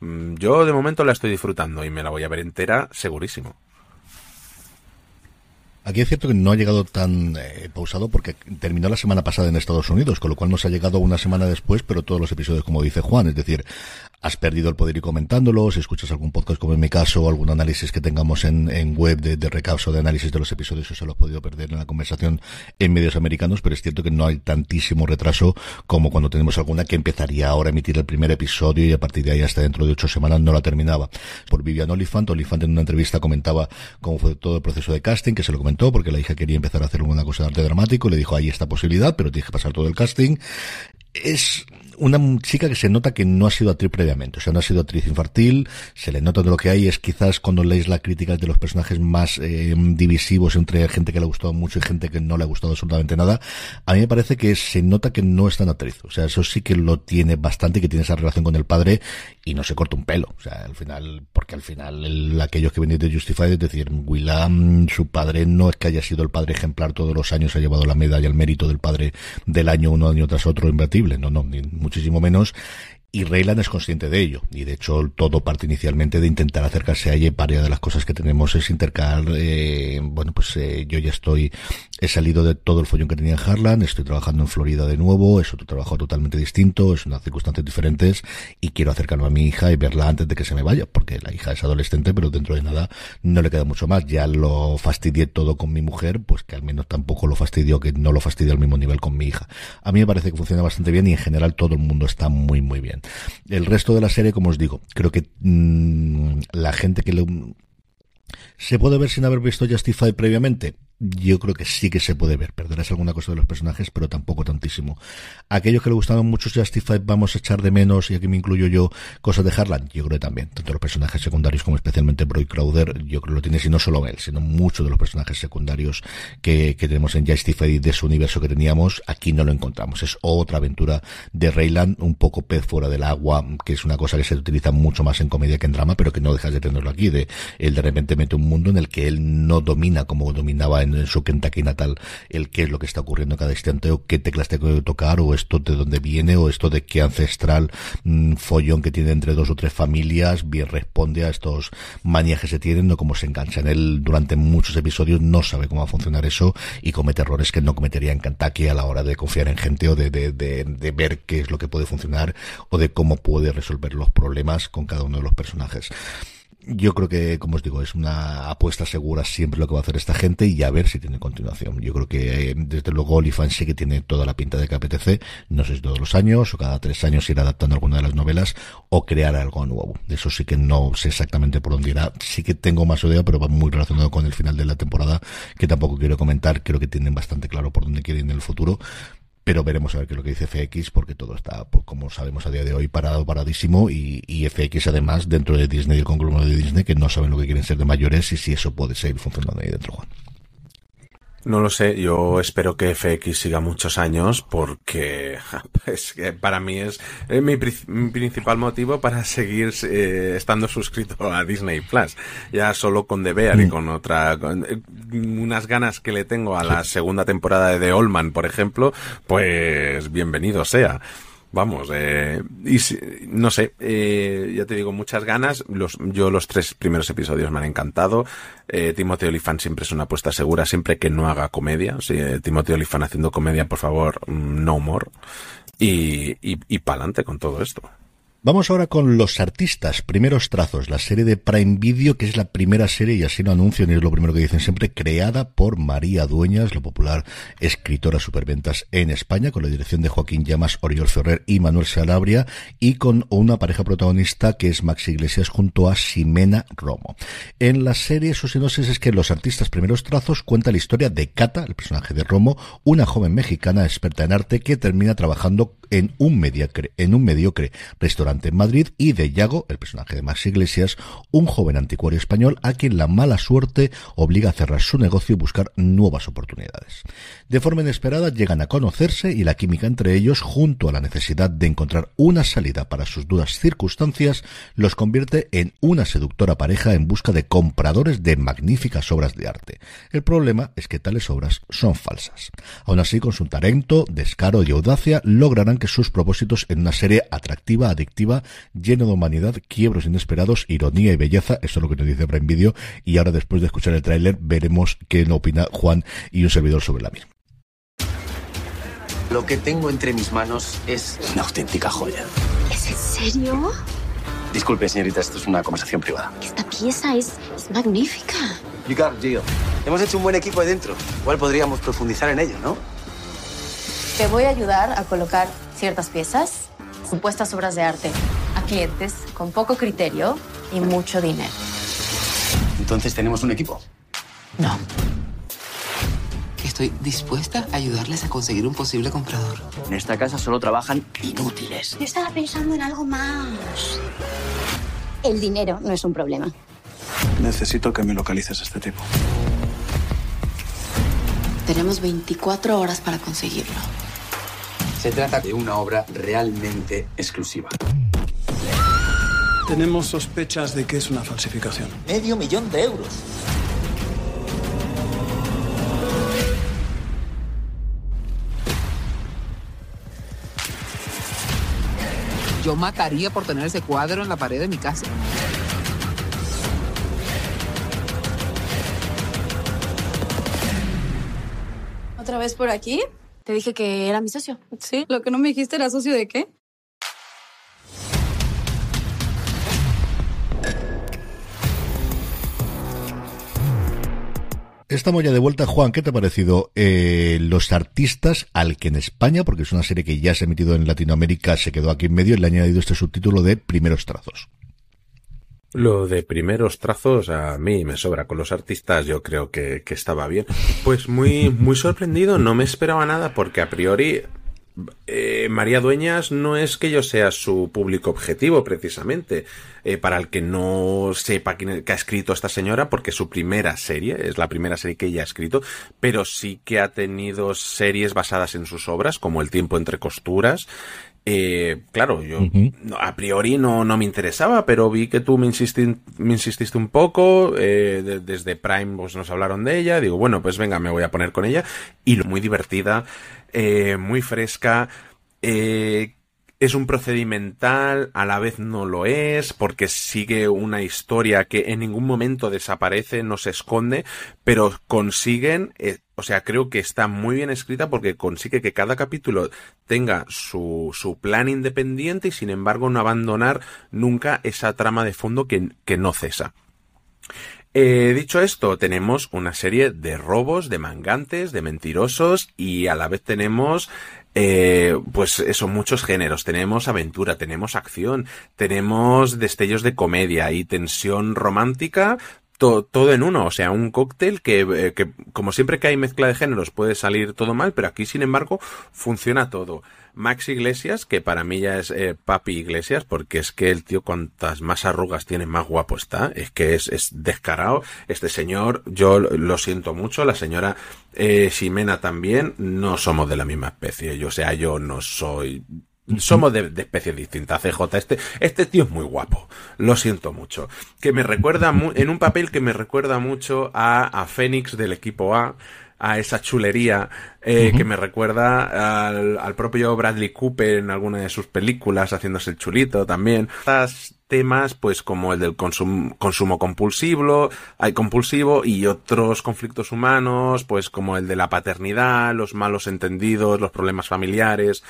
Mm, yo de momento la estoy disfrutando y me la voy a ver entera segurísimo. Aquí es cierto que no ha llegado tan eh, pausado porque terminó la semana pasada en Estados Unidos, con lo cual nos ha llegado una semana después, pero todos los episodios, como dice Juan, es decir, has perdido el poder ir comentándolo, si escuchas algún podcast como en mi caso, o algún análisis que tengamos en, en web de, de o de análisis de los episodios, eso lo has podido perder en la conversación en medios americanos, pero es cierto que no hay tantísimo retraso como cuando tenemos alguna que empezaría ahora a emitir el primer episodio y a partir de ahí hasta dentro de ocho semanas no la terminaba. Por Vivian Olifant, Olifant en una entrevista comentaba cómo fue todo el proceso de casting, que se lo comentó porque la hija quería empezar a hacer alguna cosa de arte dramático, le dijo, hay esta posibilidad, pero tienes que pasar todo el casting. Es una chica que se nota que no ha sido actriz previamente, o sea, no ha sido actriz infantil, se le nota de lo que hay, es quizás cuando leéis la crítica de los personajes más eh, divisivos entre gente que le ha gustado mucho y gente que no le ha gustado absolutamente nada, a mí me parece que se nota que no es tan actriz, o sea, eso sí que lo tiene bastante, que tiene esa relación con el padre y no se corta un pelo, o sea, al final, porque al final aquellos que venís de Justified, es decir, Willam, su padre no es que haya sido el padre ejemplar todos los años, ha llevado la medalla al mérito del padre del año uno año tras otro no, no, muchísimo menos y Raylan es consciente de ello. Y de hecho, todo parte inicialmente de intentar acercarse a ella. Y de las cosas que tenemos es intercalar, eh, bueno, pues eh, yo ya estoy, he salido de todo el follón que tenía en Harlan, estoy trabajando en Florida de nuevo, es otro trabajo totalmente distinto, es unas circunstancias diferentes y quiero acercarme a mi hija y verla antes de que se me vaya, porque la hija es adolescente, pero dentro de nada no le queda mucho más. Ya lo fastidié todo con mi mujer, pues que al menos tampoco lo fastidio, que no lo fastidio al mismo nivel con mi hija. A mí me parece que funciona bastante bien y en general todo el mundo está muy, muy bien. El resto de la serie, como os digo, creo que mmm, la gente que le... ¿Se puede ver sin haber visto Justify previamente? Yo creo que sí que se puede ver. Perderás alguna cosa de los personajes, pero tampoco tantísimo. Aquellos que le gustaban mucho Justify, vamos a echar de menos, y aquí me incluyo yo, cosas de Harlan. Yo creo que también. Tanto los personajes secundarios como especialmente Broy Crowder, yo creo que lo tienes, y no solo él, sino muchos de los personajes secundarios que, tenemos en Justify de su universo que teníamos, aquí no lo encontramos. Es otra aventura de Rayland, un poco pez fuera del agua, que es una cosa que se utiliza mucho más en comedia que en drama, pero que no dejas de tenerlo aquí. De él de repente mete un mundo en el que él no domina como dominaba en, su Kentucky natal el qué es lo que está ocurriendo en cada instante o qué teclas tengo que tocar o esto de dónde viene o esto de qué ancestral mmm, follón que tiene entre dos o tres familias bien responde a estos manías que se tienen o cómo se enganchan. Él durante muchos episodios no sabe cómo va a funcionar eso y comete errores que no cometería en Kentucky a la hora de confiar en gente o de, de, de, de ver qué es lo que puede funcionar o de cómo puede resolver los problemas con cada uno de los personajes yo creo que, como os digo, es una apuesta segura siempre lo que va a hacer esta gente y a ver si tiene continuación. Yo creo que, eh, desde luego, Olifant sí que tiene toda la pinta de que apetece, no sé si todos los años o cada tres años ir adaptando alguna de las novelas o crear algo nuevo. Eso sí que no sé exactamente por dónde irá. Sí que tengo más idea, pero va muy relacionado con el final de la temporada, que tampoco quiero comentar. Creo que tienen bastante claro por dónde quieren en el futuro pero veremos a ver qué es lo que dice FX porque todo está, pues, como sabemos a día de hoy, parado, paradísimo y, y FX además dentro de Disney, el conglomerado de Disney, que no saben lo que quieren ser de mayores y si eso puede seguir funcionando ahí dentro, Juan. No lo sé, yo espero que FX siga muchos años porque pues, para mí es, mi, principal motivo para seguir eh, estando suscrito a Disney Plus. Ya solo con The Bear y mm. con otra, eh, unas ganas que le tengo a la segunda temporada de The Allman, por ejemplo, pues bienvenido sea. Vamos, eh, y no sé, eh, ya te digo, muchas ganas. Los, yo los tres primeros episodios me han encantado. Eh, Timothy siempre es una apuesta segura, siempre que no haga comedia. Si eh, Timothy Olyphant haciendo comedia, por favor, mm, no humor. Y, y, y pa'lante con todo esto. Vamos ahora con Los Artistas, primeros trazos, la serie de Prime Video, que es la primera serie, y así lo anuncian y es lo primero que dicen siempre, creada por María Dueñas, la popular escritora superventas en España, con la dirección de Joaquín Llamas, Oriol Ferrer y Manuel Salabria, y con una pareja protagonista que es Max Iglesias junto a Ximena Romo. En la serie, su sinopsis es que Los Artistas, primeros trazos cuenta la historia de Cata, el personaje de Romo, una joven mexicana experta en arte que termina trabajando en un mediocre, en un mediocre restaurante en Madrid y de Yago, el personaje de Max Iglesias, un joven anticuario español a quien la mala suerte obliga a cerrar su negocio y buscar nuevas oportunidades. De forma inesperada llegan a conocerse y la química entre ellos, junto a la necesidad de encontrar una salida para sus duras circunstancias, los convierte en una seductora pareja en busca de compradores de magníficas obras de arte. El problema es que tales obras son falsas. Aún así, con su talento, descaro y audacia, lograrán que sus propósitos en una serie atractiva, adictiva, lleno de humanidad, quiebros inesperados, ironía y belleza. Eso es lo que nos dice Prime Video. Y ahora, después de escuchar el tráiler, veremos qué opina Juan y un servidor sobre la misma. Lo que tengo entre mis manos es una auténtica joya. ¿Es en serio? Disculpe, señorita, esto es una conversación privada. Esta pieza es, es magnífica. You got Hemos hecho un buen equipo ahí dentro. Igual podríamos profundizar en ello, ¿no? Te voy a ayudar a colocar ciertas piezas, supuestas obras de arte, a clientes con poco criterio y mucho dinero. Entonces tenemos un equipo. No. Estoy dispuesta a ayudarles a conseguir un posible comprador. En esta casa solo trabajan inútiles. Yo estaba pensando en algo más. El dinero no es un problema. Necesito que me localices a este tipo. Tenemos 24 horas para conseguirlo. Se trata de una obra realmente exclusiva. Tenemos sospechas de que es una falsificación. Medio millón de euros. Yo mataría por tener ese cuadro en la pared de mi casa. ¿Otra vez por aquí? Te dije que era mi socio. Sí, lo que no me dijiste era socio de qué. Estamos ya de vuelta. Juan, ¿qué te ha parecido eh, Los Artistas al que en España, porque es una serie que ya se ha emitido en Latinoamérica, se quedó aquí en medio y le ha añadido este subtítulo de Primeros Trazos? Lo de primeros trazos a mí me sobra. Con los artistas yo creo que, que estaba bien. Pues muy, muy sorprendido. No me esperaba nada porque a priori eh, María Dueñas no es que yo sea su público objetivo, precisamente, eh, para el que no sepa quién que ha escrito esta señora, porque su primera serie, es la primera serie que ella ha escrito, pero sí que ha tenido series basadas en sus obras, como El tiempo entre costuras, eh, claro, yo a priori no, no me interesaba, pero vi que tú me, insististe, me insististe un poco, eh, desde Prime pues, nos hablaron de ella, digo, bueno, pues venga, me voy a poner con ella, y muy divertida, eh, muy fresca, eh, es un procedimental, a la vez no lo es, porque sigue una historia que en ningún momento desaparece, no se esconde, pero consiguen, o sea, creo que está muy bien escrita porque consigue que cada capítulo tenga su, su plan independiente y sin embargo no abandonar nunca esa trama de fondo que, que no cesa. Eh, dicho esto, tenemos una serie de robos, de mangantes, de mentirosos y a la vez tenemos eh, pues eso, muchos géneros. Tenemos aventura, tenemos acción, tenemos destellos de comedia y tensión romántica, todo en uno, o sea, un cóctel que, eh, que, como siempre que hay mezcla de géneros, puede salir todo mal, pero aquí, sin embargo, funciona todo. Max Iglesias, que para mí ya es eh, Papi Iglesias, porque es que el tío cuantas más arrugas tiene, más guapo está, es que es, es descarado. Este señor, yo lo siento mucho, la señora eh, Ximena también, no somos de la misma especie, yo, o sea, yo no soy somos de, de especies distintas, CJ. Este, este tío es muy guapo. Lo siento mucho. Que me recuerda, en un papel que me recuerda mucho a, a Fénix del equipo A, a esa chulería eh, que me recuerda al, al, propio Bradley Cooper en alguna de sus películas haciéndose el chulito también. Estas temas pues como el del consumo, consumo compulsivo, hay compulsivo y otros conflictos humanos pues como el de la paternidad, los malos entendidos, los problemas familiares.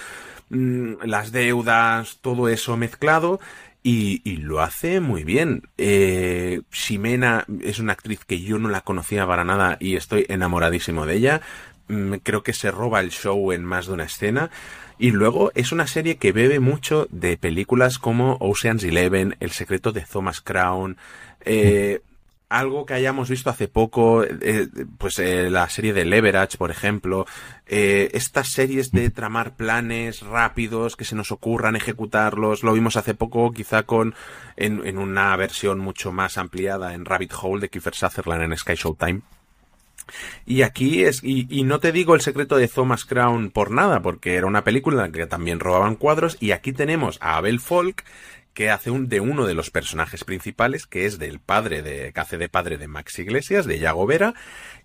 Mm, las deudas, todo eso mezclado. Y, y, lo hace muy bien. Eh, Ximena es una actriz que yo no la conocía para nada y estoy enamoradísimo de ella. Mm, creo que se roba el show en más de una escena. Y luego es una serie que bebe mucho de películas como Ocean's Eleven, El secreto de Thomas Crown, eh, algo que hayamos visto hace poco, eh, pues eh, la serie de Leverage, por ejemplo, eh, estas series de tramar planes rápidos que se nos ocurran ejecutarlos, lo vimos hace poco quizá con en, en una versión mucho más ampliada en Rabbit Hole de Kiefer Sutherland en Sky Showtime. Y aquí es, y, y, no te digo el secreto de Thomas Crown por nada, porque era una película en la que también robaban cuadros, y aquí tenemos a Abel Folk, que hace un de uno de los personajes principales, que es del padre de, que hace de padre de Max Iglesias, de Yago Vera,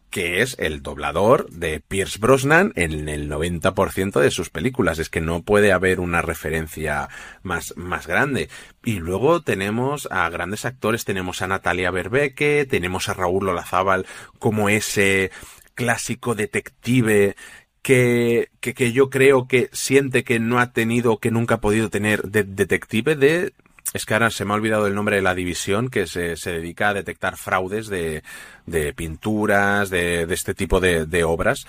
que es el doblador de Pierce Brosnan en el 90% de sus películas. Es que no puede haber una referencia más, más grande. Y luego tenemos a grandes actores, tenemos a Natalia Berbeque, tenemos a Raúl Olazábal como ese clásico detective que, que, que, yo creo que siente que no ha tenido, que nunca ha podido tener de detective de... Es que ahora se me ha olvidado el nombre de la división que se, se dedica a detectar fraudes de, de pinturas, de, de este tipo de, de obras.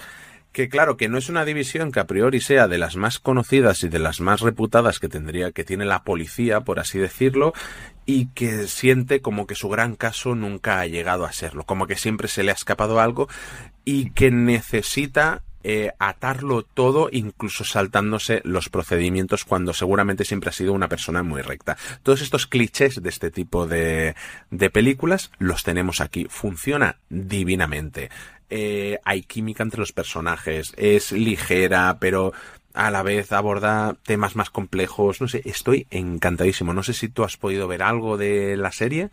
Que claro, que no es una división que a priori sea de las más conocidas y de las más reputadas que tendría, que tiene la policía, por así decirlo, y que siente como que su gran caso nunca ha llegado a serlo, como que siempre se le ha escapado algo y que necesita eh, atarlo todo, incluso saltándose los procedimientos cuando seguramente siempre ha sido una persona muy recta. Todos estos clichés de este tipo de, de películas los tenemos aquí. Funciona divinamente. Eh, hay química entre los personajes, es ligera, pero a la vez aborda temas más complejos. No sé, estoy encantadísimo. No sé si tú has podido ver algo de la serie.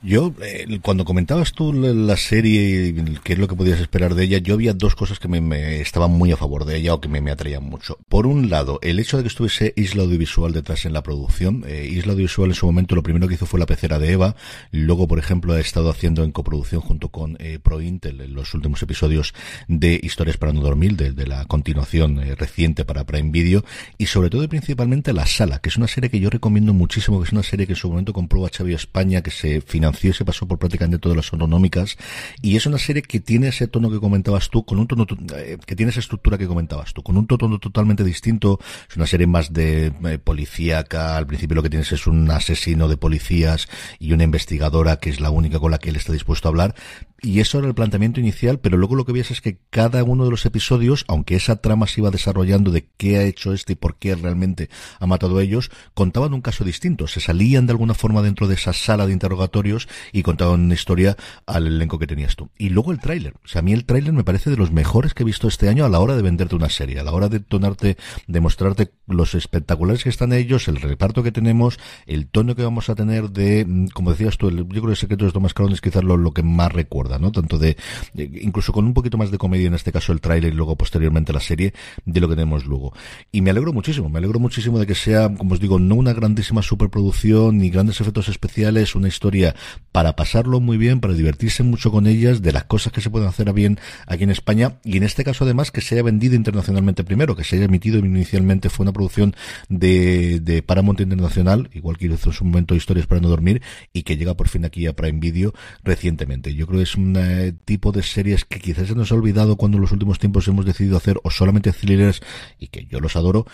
Yo, eh, cuando comentabas tú la serie y qué es lo que podías esperar de ella, yo había dos cosas que me, estaban muy a favor de ella o que me, atraían mucho. Por un lado, el hecho de que estuviese Isla Audiovisual detrás en la producción. Eh, Isla Audiovisual en su momento lo primero que hizo fue la pecera de Eva. Luego, por ejemplo, ha estado haciendo en coproducción junto con eh, ProIntel en los últimos episodios de Historias para no dormir, de, de la continuación eh, reciente para Prime Video. Y sobre todo y principalmente La Sala, que es una serie que yo recomiendo muchísimo, que es una serie que en su momento compró a Xavi España, que se financió financió se pasó por prácticamente todas las autonómicas y es una serie que tiene ese tono que comentabas tú, con un tono eh, que tiene esa estructura que comentabas tú, con un tono totalmente distinto, es una serie más de eh, policíaca, al principio lo que tienes es un asesino de policías y una investigadora que es la única con la que él está dispuesto a hablar, y eso era el planteamiento inicial, pero luego lo que ves es que cada uno de los episodios, aunque esa trama se iba desarrollando de qué ha hecho este y por qué realmente ha matado a ellos, contaban un caso distinto, se salían de alguna forma dentro de esa sala de interrogatorios y contaban una historia al elenco que tenías tú. Y luego el tráiler, o sea, a mí el tráiler me parece de los mejores que he visto este año a la hora de venderte una serie, a la hora de tonarte, de mostrarte los espectaculares que están ellos, el reparto que tenemos, el tono que vamos a tener de, mm, como decías tú, el, yo creo que el secreto de Thomas Crown es quizás lo, lo que más recuerdo ¿no? Tanto de, incluso con un poquito más de comedia, en este caso el tráiler y luego posteriormente la serie, de lo que tenemos luego. Y me alegro muchísimo, me alegro muchísimo de que sea, como os digo, no una grandísima superproducción, ni grandes efectos especiales, una historia para pasarlo muy bien, para divertirse mucho con ellas, de las cosas que se pueden hacer a bien aquí en España, y en este caso además que se haya vendido internacionalmente primero, que se haya emitido inicialmente fue una producción de, de Paramount Internacional, igual que hizo en su momento Historias para no dormir, y que llega por fin aquí a Prime Video recientemente. Yo creo que es un eh, tipo de series que quizás se nos ha olvidado cuando en los últimos tiempos hemos decidido hacer o solamente thrillers y que yo los adoro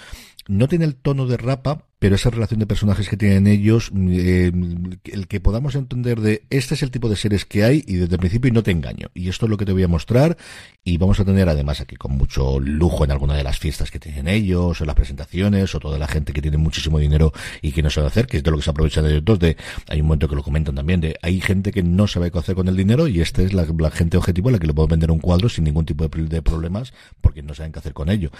no tiene el tono de rapa, pero esa relación de personajes que tienen ellos, eh, el que podamos entender de este es el tipo de series que hay y desde el principio no te engaño. Y esto es lo que te voy a mostrar y vamos a tener además aquí con mucho lujo en alguna de las fiestas que tienen ellos, o las presentaciones, o toda la gente que tiene muchísimo dinero y que no sabe hacer, que es de lo que se aprovechan ellos dos. De, hay un momento que lo comentan también, de hay gente que no sabe qué hacer con el dinero y esta es la, gente objetivo a la que le puedo vender un cuadro sin ningún tipo de, de, problemas porque no saben qué hacer con ello.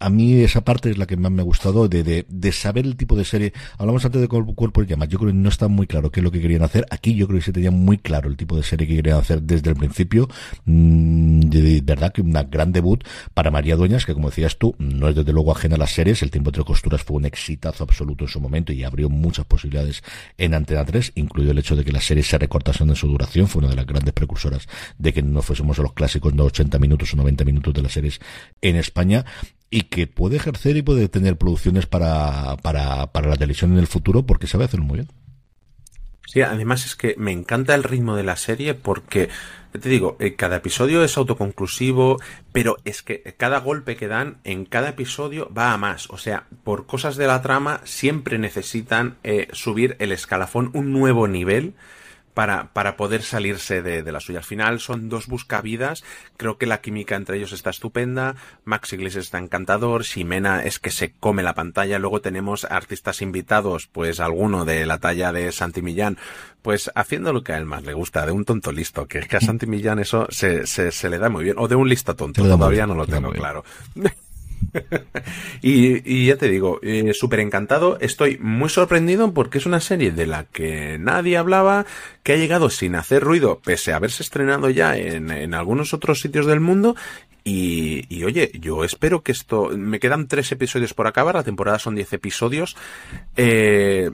A mí esa parte es la que más me ha gustado de, de, de saber el tipo de serie. Hablamos antes de cuerpo y llamas. Yo creo que no está muy claro qué es lo que querían hacer. Aquí yo creo que se tenía muy claro el tipo de serie que querían hacer desde el principio. Mm, de, verdad que una gran debut para María Dueñas, que como decías tú, no es desde luego ajena a las series. El tiempo entre costuras fue un exitazo absoluto en su momento y abrió muchas posibilidades en Antena 3, incluido el hecho de que las series se recortasen en su duración. Fue una de las grandes precursoras de que no fuésemos a los clásicos de 80 minutos o 90 minutos de las series en España y que puede ejercer y puede tener producciones para, para, para la televisión en el futuro porque sabe hacerlo muy bien. Sí, además es que me encanta el ritmo de la serie porque, te digo, eh, cada episodio es autoconclusivo, pero es que cada golpe que dan en cada episodio va a más. O sea, por cosas de la trama siempre necesitan eh, subir el escalafón un nuevo nivel para, para poder salirse de, de, la suya. Al final son dos buscavidas, creo que la química entre ellos está estupenda, Max Iglesias está encantador, Ximena es que se come la pantalla, luego tenemos artistas invitados, pues alguno de la talla de Santi Millán, pues haciendo lo que a él más le gusta, de un tonto listo, que es que a Santi Millán eso se, se, se le da muy bien, o de un listo tonto, todavía no lo tengo claro. y, ya te digo, eh, súper encantado. Estoy muy sorprendido porque es una serie de la que nadie hablaba, que ha llegado sin hacer ruido, pese a haberse estrenado ya en, algunos otros sitios del mundo. Y, y, oye, yo espero que esto. Me quedan tres episodios por acabar, la temporada son diez episodios. Eh,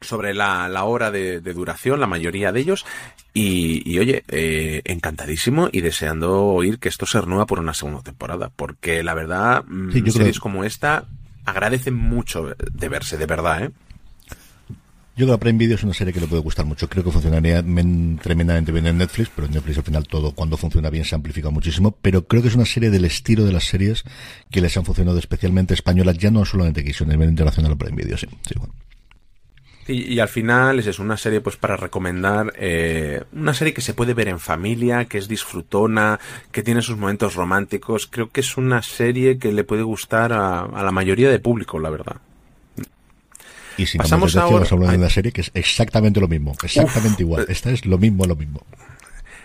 sobre la, la hora de, de, duración, la mayoría de ellos. Y, y oye, eh, encantadísimo y deseando oír que esto se renueva por una segunda temporada. Porque la verdad, mm, sí, series como esta agradecen mucho de verse, de verdad, ¿eh? Yo creo que Prime Video es una serie que le puede gustar mucho. Creo que funcionaría tremendamente bien en Netflix, pero en Netflix al final todo cuando funciona bien se amplifica muchísimo. Pero creo que es una serie del estilo de las series que les han funcionado especialmente españolas, ya no solamente aquí, sino a nivel internacional o Prime Video, sí. sí bueno. Y, al final es una serie pues para recomendar, eh, una serie que se puede ver en familia, que es disfrutona, que tiene sus momentos románticos. Creo que es una serie que le puede gustar a, a la mayoría de público, la verdad. Y si Pasamos ahora a hablar de una serie que es exactamente lo mismo, exactamente igual. Esta es lo mismo, lo mismo.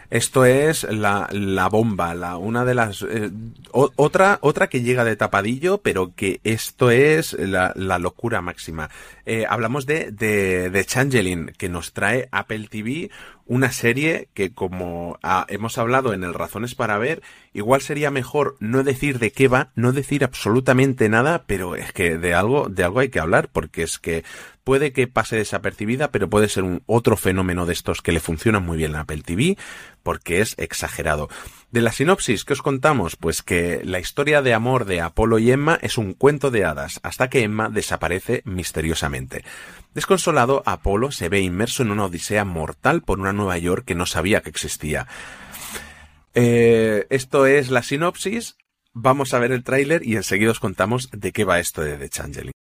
Esto es la, la bomba, la, una de las, eh, otra, otra que llega de tapadillo, pero que esto es la, la locura máxima. Eh, hablamos de, de, de Changeling, que nos trae Apple TV, una serie que como ah, hemos hablado en el Razones para Ver, igual sería mejor no decir de qué va, no decir absolutamente nada, pero es que de algo, de algo hay que hablar, porque es que puede que pase desapercibida, pero puede ser un otro fenómeno de estos que le funcionan muy bien en Apple TV, porque es exagerado. De la sinopsis que os contamos, pues que la historia de amor de Apolo y Emma es un cuento de hadas, hasta que Emma desaparece misteriosamente. Desconsolado, Apolo se ve inmerso en una odisea mortal por una Nueva York que no sabía que existía. Eh, esto es la sinopsis. Vamos a ver el tráiler y enseguida os contamos de qué va esto de The Changeling.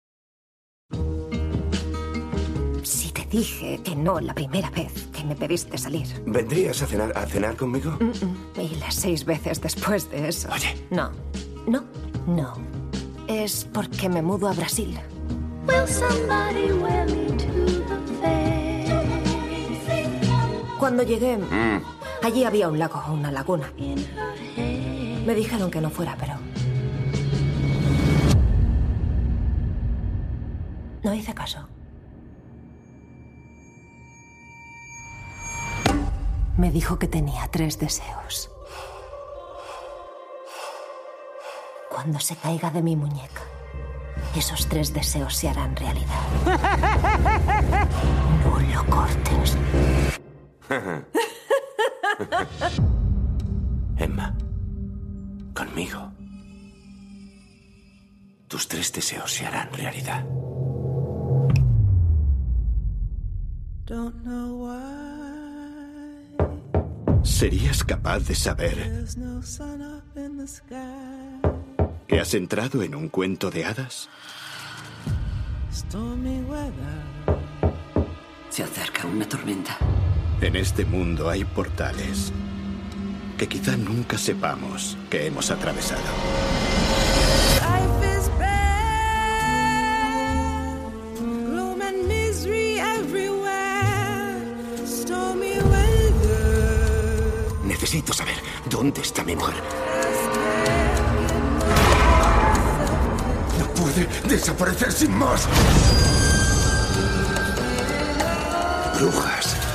Dije que no la primera vez que me pediste salir. ¿Vendrías a cenar, a cenar conmigo? Y las seis veces después de eso. Oye. No, no, no. Es porque me mudo a Brasil. Cuando llegué, mm. allí había un lago, una laguna. Me dijeron que no fuera, pero... No hice caso. Me dijo que tenía tres deseos. Cuando se caiga de mi muñeca, esos tres deseos se harán realidad. No lo cortes. Emma, conmigo. Tus tres deseos se harán realidad. Don't know why. ¿Serías capaz de saber que has entrado en un cuento de hadas? Se acerca una tormenta. En este mundo hay portales que quizá nunca sepamos que hemos atravesado. Necesito saber dónde está mi mujer. No puede desaparecer sin más. Brujas.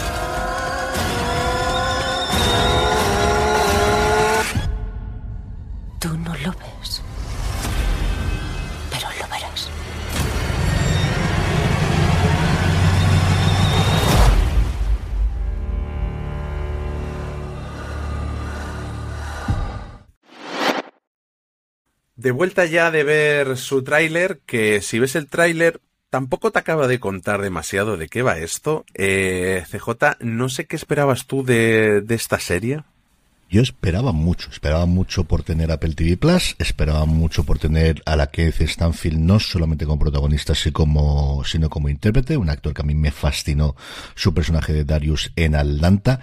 De vuelta ya de ver su tráiler, que si ves el tráiler tampoco te acaba de contar demasiado de qué va esto. Eh, CJ, no sé qué esperabas tú de, de esta serie. Yo esperaba mucho, esperaba mucho por tener Apple TV Plus, esperaba mucho por tener a la Keith Stanfield no solamente como protagonista, sino como, sino como intérprete, un actor que a mí me fascinó su personaje de Darius en Atlanta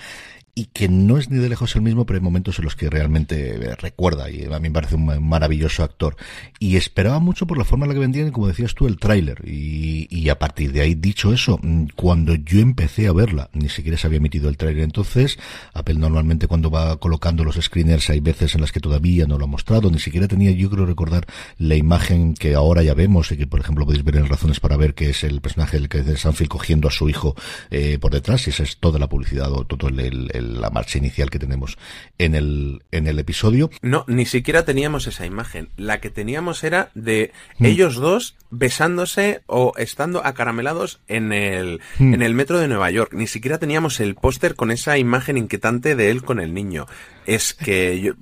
y que no es ni de lejos el mismo, pero hay momentos en los que realmente recuerda y a mí me parece un maravilloso actor. Y esperaba mucho por la forma en la que vendían, como decías tú, el tráiler. Y, y, a partir de ahí, dicho eso, cuando yo empecé a verla, ni siquiera se había emitido el tráiler entonces. Apple normalmente cuando va colocando los screeners hay veces en las que todavía no lo ha mostrado, ni siquiera tenía yo creo recordar la imagen que ahora ya vemos y que por ejemplo podéis ver en Razones para ver que es el personaje del que de Sanfield cogiendo a su hijo eh, por detrás y esa es toda la publicidad o todo el, el la marcha inicial que tenemos en el, en el episodio. No, ni siquiera teníamos esa imagen. La que teníamos era de mm. ellos dos besándose o estando acaramelados en el, mm. en el metro de Nueva York. Ni siquiera teníamos el póster con esa imagen inquietante de él con el niño. Es que yo,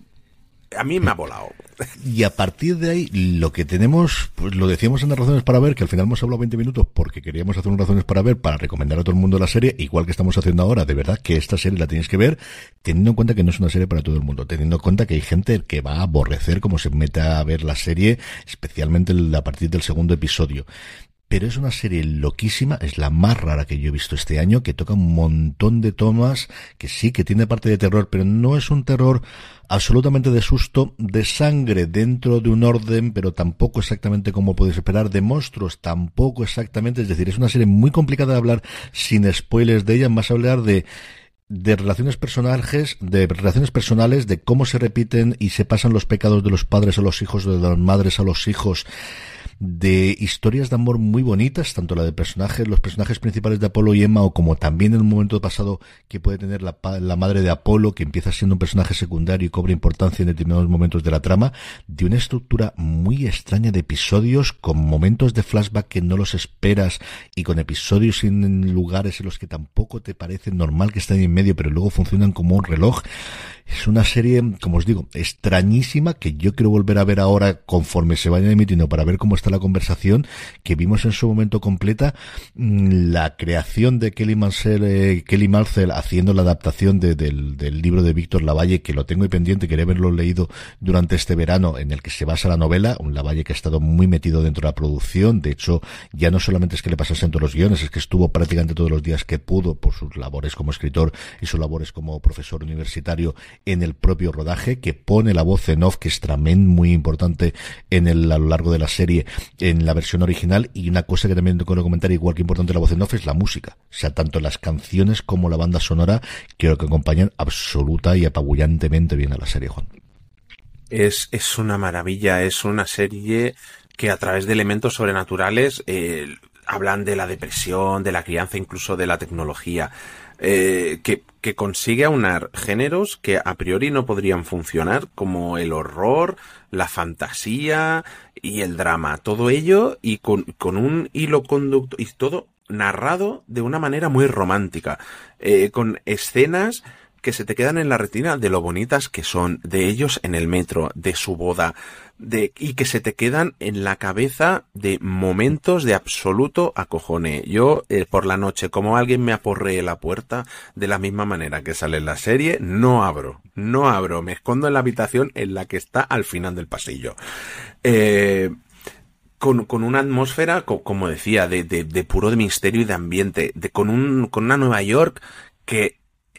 a mí me ha volado. Y a partir de ahí, lo que tenemos, pues lo decíamos en las razones para ver, que al final hemos hablado 20 minutos porque queríamos hacer unas razones para ver, para recomendar a todo el mundo la serie, igual que estamos haciendo ahora, de verdad que esta serie la tenéis que ver, teniendo en cuenta que no es una serie para todo el mundo, teniendo en cuenta que hay gente que va a aborrecer como se mete a ver la serie, especialmente a partir del segundo episodio pero es una serie loquísima, es la más rara que yo he visto este año, que toca un montón de tomas, que sí, que tiene parte de terror, pero no es un terror absolutamente de susto, de sangre dentro de un orden, pero tampoco exactamente como puedes esperar, de monstruos tampoco exactamente, es decir, es una serie muy complicada de hablar sin spoilers de ella, más hablar de de relaciones personajes, de relaciones personales, de cómo se repiten y se pasan los pecados de los padres a los hijos, de las madres a los hijos, de historias de amor muy bonitas, tanto la de personajes, los personajes principales de Apolo y Emma, o como también un momento pasado que puede tener la, la madre de Apolo, que empieza siendo un personaje secundario y cobra importancia en determinados momentos de la trama, de una estructura muy extraña de episodios, con momentos de flashback que no los esperas, y con episodios en lugares en los que tampoco te parece normal que estén en medio, pero luego funcionan como un reloj. Es una serie, como os digo, extrañísima que yo quiero volver a ver ahora conforme se vayan emitiendo para ver cómo está la conversación que vimos en su momento completa mm, la creación de Kelly Mansell, eh, Kelly Marcel haciendo la adaptación de, del, libro de Víctor Lavalle que lo tengo ahí pendiente, quería haberlo leído durante este verano en el que se basa la novela, un Lavalle que ha estado muy metido dentro de la producción, de hecho ya no solamente es que le pasasen todos los guiones, es que estuvo prácticamente todos los días que pudo por sus labores como escritor y sus labores como profesor universitario en el propio rodaje, que pone la voz en off, que es también muy importante en el, a lo largo de la serie, en la versión original. Y una cosa que también que comentar, igual que importante la voz en off, es la música. O sea, tanto las canciones como la banda sonora, creo que acompañan absoluta y apabullantemente bien a la serie, Juan. Es, es una maravilla, es una serie que a través de elementos sobrenaturales eh, hablan de la depresión, de la crianza, incluso de la tecnología eh, que, que consigue aunar géneros que a priori no podrían funcionar, como el horror, la fantasía y el drama. Todo ello y con, con un hilo conducto y todo narrado de una manera muy romántica, eh, con escenas que se te quedan en la retina de lo bonitas que son, de ellos en el metro, de su boda, de, y que se te quedan en la cabeza de momentos de absoluto acojone. Yo, eh, por la noche, como alguien me aporree la puerta, de la misma manera que sale en la serie, no abro, no abro, me escondo en la habitación en la que está al final del pasillo. Eh, con, con una atmósfera, co- como decía, de, de, de puro de misterio y de ambiente, de, con, un, con una Nueva York que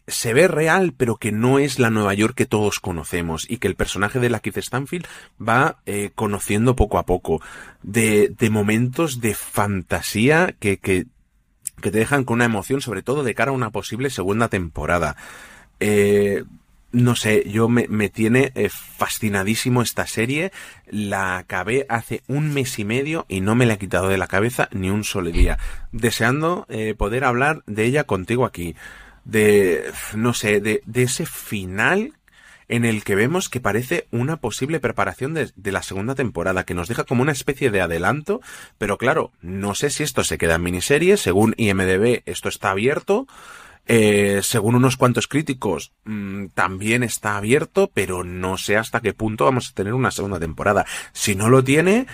se ve real, pero que no es la Nueva York que todos conocemos y que el personaje de Lakeith Stanfield va eh, conociendo poco a poco. De, de momentos de fantasía que, que, que te dejan con una emoción, sobre todo de cara a una posible segunda temporada. Eh, no sé, yo me, me tiene eh, fascinadísimo esta serie. La acabé hace un mes y medio y no me la he quitado de la cabeza ni un solo día. Deseando eh, poder hablar de ella contigo aquí. De, no sé, de, ese final en el que vemos que parece una posible preparación de, de la segunda temporada, que nos deja como una especie de adelanto, pero claro, no sé si esto se queda en miniserie, según IMDB esto está abierto, eh, según unos cuantos críticos mm, también está abierto, pero no sé hasta qué punto vamos a tener una segunda temporada. Si no lo tiene,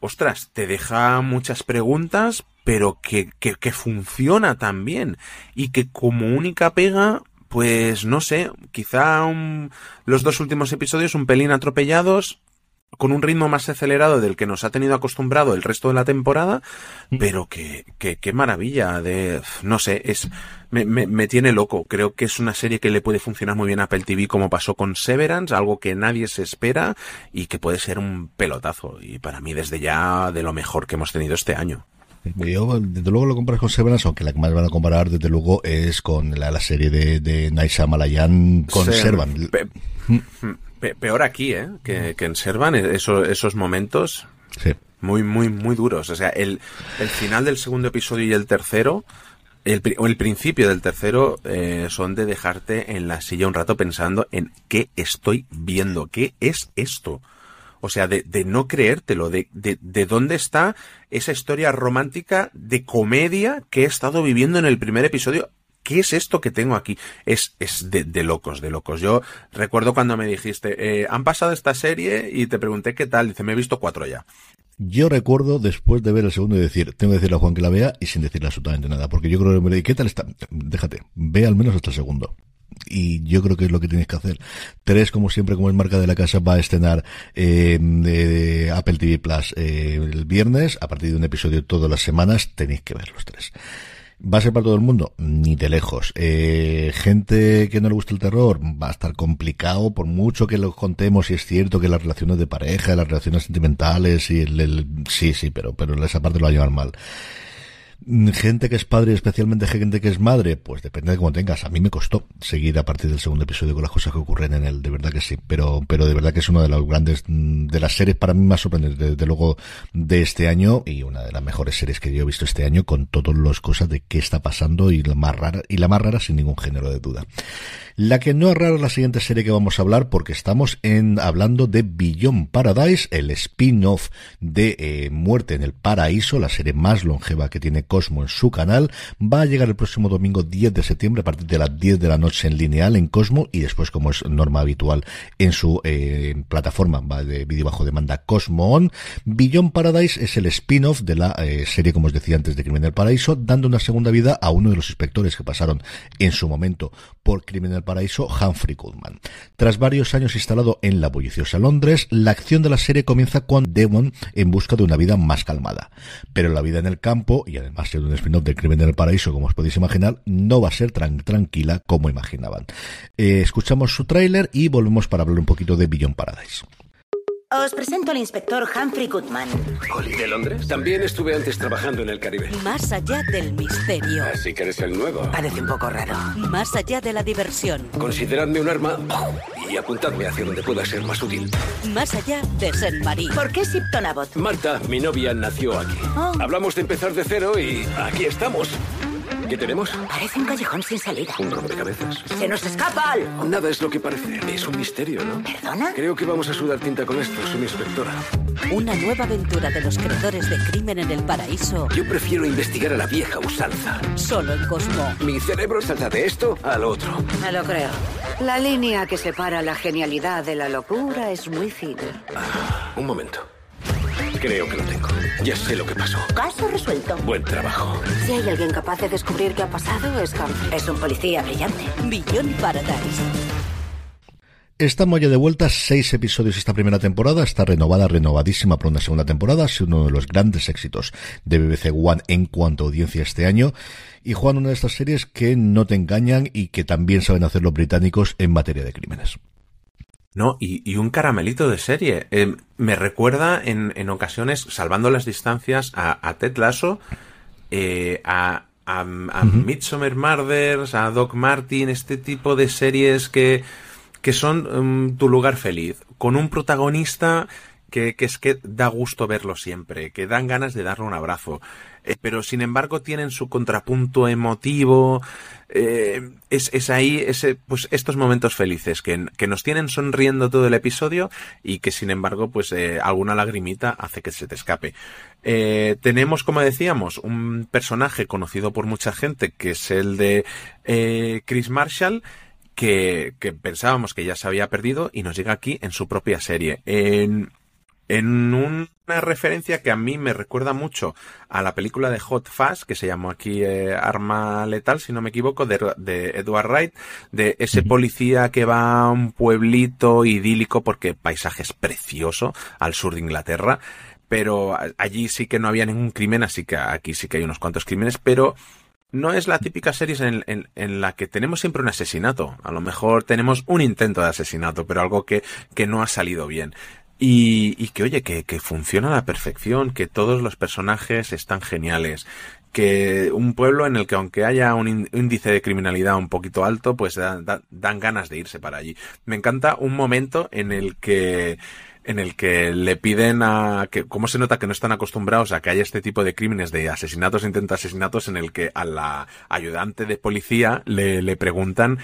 ostras, te deja muchas preguntas, pero que, que, que funciona también. Y que como única pega, pues no sé, quizá un- los dos últimos episodios un pelín atropellados, con un ritmo más acelerado del que nos ha tenido acostumbrado el resto de la temporada, pero que, que, qué maravilla de, no sé, es, me, me, me tiene loco. Creo que es una serie que le puede funcionar muy bien a Apple TV como pasó con Severance, algo que nadie se espera y que puede ser un pelotazo. Y para mí desde ya de lo mejor que hemos tenido este año. Yo, desde luego lo comparas con Severance, aunque la que más van a comparar, desde luego, es con la, la serie de, de Naisa Malayan con Se- Servan. pe- pe- peor aquí, ¿eh? Que, que en Servan, eso- esos momentos Sí. muy, muy, muy duros. O sea, el, el final del segundo episodio y el tercero, el, o el principio del tercero, eh, son de dejarte en la silla un rato pensando en qué estoy viendo, qué es esto. O sea, de, de no creértelo, de, de, de dónde está esa historia romántica de comedia que he estado viviendo en el primer episodio. ¿Qué es esto que tengo aquí? Es, es de, locos, de locos. Yo recuerdo cuando me dijiste, eh, han pasado esta serie y te pregunté qué tal. Dice, me he visto cuatro ya. Yo recuerdo después de ver el segundo y decir, tengo que decirle a Juan que la vea y sin decirle absolutamente nada, porque yo creo que me le ¿qué tal está? Déjate, ve al menos hasta el segundo. Y yo creo que es lo que tienes que hacer. Tres, como siempre, como es marca de la casa, va a estrenar eh, de Apple TV Plus eh, el viernes, a partir de un episodio todas las semanas, tenéis que ver los tres. ¿Va a ser para todo el mundo? Ni de lejos. Eh, gente que no le gusta el terror, va a estar complicado, por mucho que lo contemos, y es cierto que las relaciones de pareja, las relaciones sentimentales, y el, el- sí, sí, pero, pero esa parte lo va a llevar mal. Gente que es padre, especialmente gente que es madre, pues depende de cómo tengas. A mí me costó seguir a partir del segundo episodio con las cosas que ocurren en él, de verdad que sí. Pero, pero de verdad que es una de las grandes, de las series para mí más sorprendentes, desde luego, de este año y una de las mejores series que yo he visto este año con todas las cosas de qué está pasando y la más rara, y la más rara sin ningún género de duda. La que no es rara la siguiente serie que vamos a hablar porque estamos en, hablando de Beyond Paradise, el spin-off de eh, Muerte en el Paraíso, la serie más longeva que tiene Cosmo en su canal. Va a llegar el próximo domingo 10 de septiembre a partir de las 10 de la noche en lineal en Cosmo y después, como es norma habitual, en su eh, plataforma de vídeo bajo demanda Cosmo On. Beyond Paradise es el spin-off de la eh, serie, como os decía antes, de Crimen del Paraíso, dando una segunda vida a uno de los inspectores que pasaron en su momento por Crimen del Paraíso, Humphrey Goodman. Tras varios años instalado en la bulliciosa Londres, la acción de la serie comienza con Devon en busca de una vida más calmada. Pero la vida en el campo, y además siendo un spin-off del Crimen del Paraíso, como os podéis imaginar, no va a ser tan tranquila como imaginaban. Eh, escuchamos su tráiler y volvemos para hablar un poquito de Beyond Paradise. Os presento al inspector Humphrey Goodman. ¿Oli de Londres? También estuve antes trabajando en el Caribe. Más allá del misterio. Así que eres el nuevo. Parece un poco raro. Más allá de la diversión. Consideradme un arma y apuntadme hacia donde pueda ser más útil. Más allá de Saint Marie. ¿Por qué Sipton Abbott? Marta, mi novia, nació aquí. Oh. Hablamos de empezar de cero y aquí estamos. ¿Qué tenemos? Parece un callejón sin salida. Un rompecabezas. ¡Se nos escapa algo! Nada es lo que parece. Es un misterio, ¿no? ¿Perdona? Creo que vamos a sudar tinta con esto, soy mi inspectora. Una nueva aventura de los creadores de Crimen en el Paraíso. Yo prefiero investigar a la vieja usanza. Solo en Cosmo. Mi cerebro salta de esto al otro. Me lo creo. La línea que separa la genialidad de la locura es muy fina. Un momento. Creo que lo tengo. Ya sé lo que pasó. Caso resuelto. Buen trabajo. Si hay alguien capaz de descubrir qué ha pasado, es Humphrey. Es un policía brillante. Beyond Paradise. Estamos ya de vuelta, seis episodios esta primera temporada, está renovada, renovadísima para una segunda temporada, ha sido uno de los grandes éxitos de BBC One en cuanto a audiencia este año. Y Juan, una de estas series que no te engañan y que también saben hacer los británicos en materia de crímenes. No, y, un caramelito de serie. Eh, me recuerda en, en, ocasiones, salvando las distancias, a, Ted Lasso, eh, a, a, Midsommar Murders, a Doc Martin, este tipo de series que que son mm, tu lugar feliz, con un protagonista que, que, es que da gusto verlo siempre, que dan ganas de darle un abrazo. Eh, pero sin embargo tienen su contrapunto emotivo. Eh, es, es, ahí ese, pues estos momentos felices que, que, nos tienen sonriendo todo el episodio y que sin embargo pues eh, alguna lagrimita hace que se te escape. tenemos, como decíamos, un personaje conocido por mucha gente que es el de Chris Marshall que, pensábamos que ya se había perdido y nos llega aquí en su propia serie. En una referencia que a mí me recuerda mucho a la película de Hot Fast, que se llamó aquí eh, Arma Letal, si no me equivoco, de, de Edward Wright, de ese policía que va a un pueblito idílico porque el paisaje es precioso al sur de Inglaterra, pero allí sí que no había ningún crimen, así que aquí sí que hay unos cuantos crímenes, pero no es la típica serie en, en, la que tenemos siempre un asesinato. A lo mejor tenemos un intento de asesinato, pero algo que, que no ha salido bien. Y, y que, oye, que, que funciona a la perfección, que todos los personajes están geniales, que un pueblo en el que aunque haya un índice de criminalidad un poquito alto, pues dan ganas de irse para allí. Me encanta un momento en el que en el que le piden a que cómo se nota que no están acostumbrados a que haya este tipo de crímenes de asesinatos intenta asesinatos en el que a la ayudante de policía le, le preguntan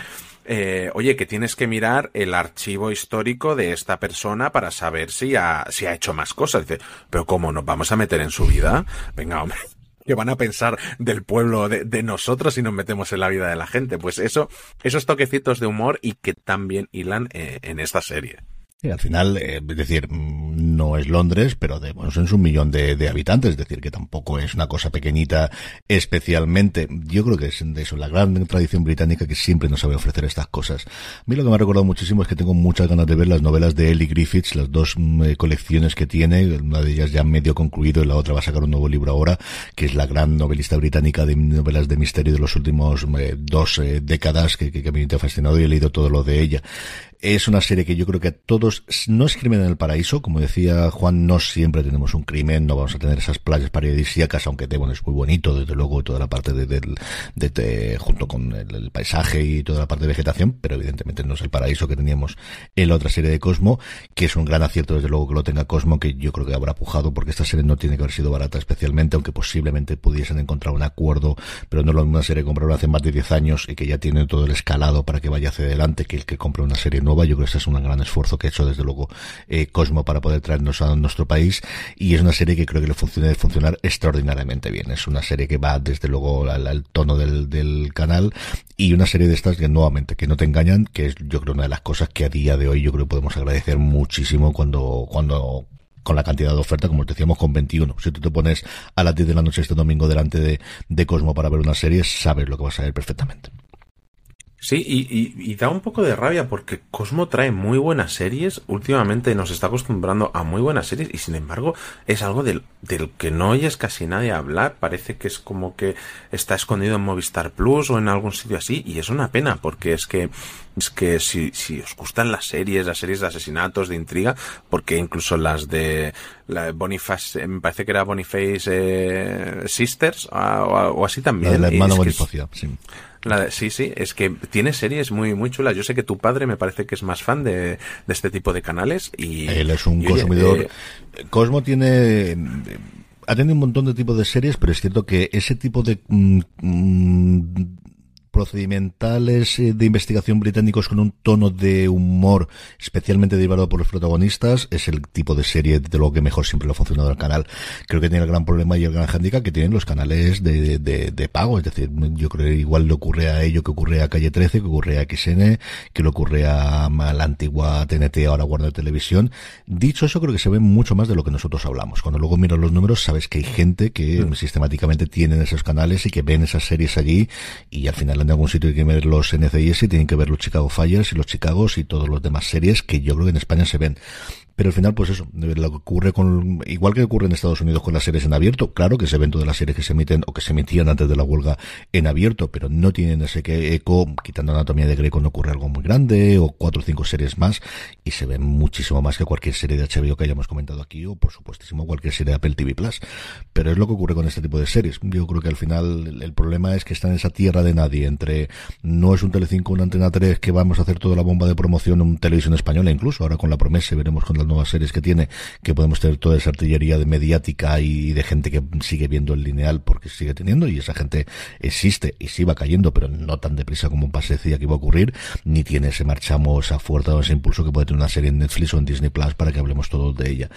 eh, oye, que tienes que mirar el archivo histórico de esta persona para saber si ha, si ha hecho más cosas. Dice, pero ¿cómo nos vamos a meter en su vida? Venga, hombre. ¿Qué van a pensar del pueblo, de, de, nosotros si nos metemos en la vida de la gente? Pues eso, esos toquecitos de humor y que también hilan eh, en esta serie al final, eh, es decir, mm, no es Londres, pero de, bueno, son un millón de, habitantes, es decir, que tampoco es una cosa pequeñita especialmente. Yo creo que es de eso, la gran tradición británica que siempre nos sabe ofrecer estas cosas. A mí lo que me ha recordado muchísimo es que tengo muchas ganas de ver las novelas de Ellie Griffiths, las dos mm, eh, colecciones que tiene, una de ellas ya medio concluido y la otra va a sacar un nuevo libro ahora, que es la gran novelista británica de novelas de misterio de los últimos eh, dos décadas que, que, que me ha fascinado y he leído todo lo de ella. Es una serie que yo creo que a todos, no es crimen en el paraíso, como decía Juan, no siempre tenemos un crimen, no vamos a tener esas playas paradisíacas, aunque bueno, es muy bonito, desde luego, toda la parte de, de, junto con el, paisaje y toda la parte de vegetación, pero evidentemente no es el paraíso que teníamos en la otra serie de Cosmo, que es un gran acierto desde luego que lo tenga Cosmo, que yo creo que habrá pujado, porque esta serie no tiene que haber sido barata especialmente, aunque posiblemente pudiesen encontrar un acuerdo, pero no lo una serie que compraron hace más de 10 años y que ya tiene todo el escalado para que vaya hacia adelante, que el que compre una serie nueva yo creo que este es un gran esfuerzo que ha hecho desde luego eh, Cosmo para poder traernos a nuestro país y es una serie que creo que le funciona de funcionar extraordinariamente bien. Es una serie que va desde luego al, tono del, canal y una serie de estas que nuevamente que no te engañan, que es yo creo una de las cosas que a día de hoy yo creo que podemos agradecer muchísimo cuando cuando con la cantidad de oferta, como decíamos, con 21. Si tú te pones a las 10 de la noche este domingo delante de, de Cosmo para ver una serie, sabes lo que vas a ver perfectamente. Sí, y, da un poco de rabia porque Cosmo trae muy buenas series. Últimamente nos está acostumbrando a muy buenas series y sin embargo es algo del, del, que no oyes casi nadie hablar. Parece que es como que está escondido en Movistar Plus o en algún sitio así y es una pena porque es que es que si, si os gustan las series, las series de asesinatos, de intriga, porque incluso las de la Boniface, me parece que era Boniface eh, Sisters o, así también. La hermano Bonifacio, sí sí, sí, es que tiene series muy, muy chulas. Yo sé que tu padre me parece que es más fan de, de este tipo de canales y... Él es un consumidor... Eh, Cosmo tiene ha tenido un montón de tipos de series, pero es cierto que ese tipo de mm, mm, procedimentales eh, de investigación británicos con un tono de humor especialmente derivado por los protagonistas es el tipo de serie de lo que mejor siempre lo ha funcionado el canal. Creo que tiene el gran problema y el gran handicap que tienen los canales de, de, de pago. Es decir, yo creo que igual le ocurre a ello que ocurre a Calle 13, que ocurre a XN, que le ocurre a, la antigua TNT, ahora Warner Televisión. Dicho eso, creo que se ve mucho más de lo que nosotros hablamos. Cuando luego miras los números, sabes que hay gente que mm. sistemáticamente tienen esos canales y que ven esas series allí y al final en algún sitio hay que ver los NCIS y tienen que ver los Chicago Fires y los Chicagos y todos los demás series que yo creo que en España se ven. Pero al final, pues eso, lo que ocurre con, igual que ocurre en Estados Unidos con las series en abierto, claro que se ven todas las series que se emiten o que se emitían antes de la huelga en abierto, pero no tienen ese que eco, quitando Anatomía de Greco no ocurre algo muy grande, o cuatro o cinco series más, y se ven muchísimo más que cualquier serie de HBO que hayamos comentado aquí, o por supuestísimo cualquier serie de Apple TV Plus. Pero es lo que ocurre con este tipo de series. Yo creo que al final el problema es que está en esa tierra de nadie, entre no es un Telecinco, una Antena 3 que vamos a hacer toda la bomba de promoción en televisión española, incluso ahora con la promesa veremos con las nuevas series que tiene, que podemos tener toda esa artillería de mediática y de gente que sigue viendo el lineal porque sigue teniendo y esa gente existe y sí va cayendo, pero no tan deprisa como parecía que iba a ocurrir, ni tiene ese marchamos, esa fuerza o ese impulso que puede tener una serie en Netflix o en Disney Plus para que hablemos todos de ella.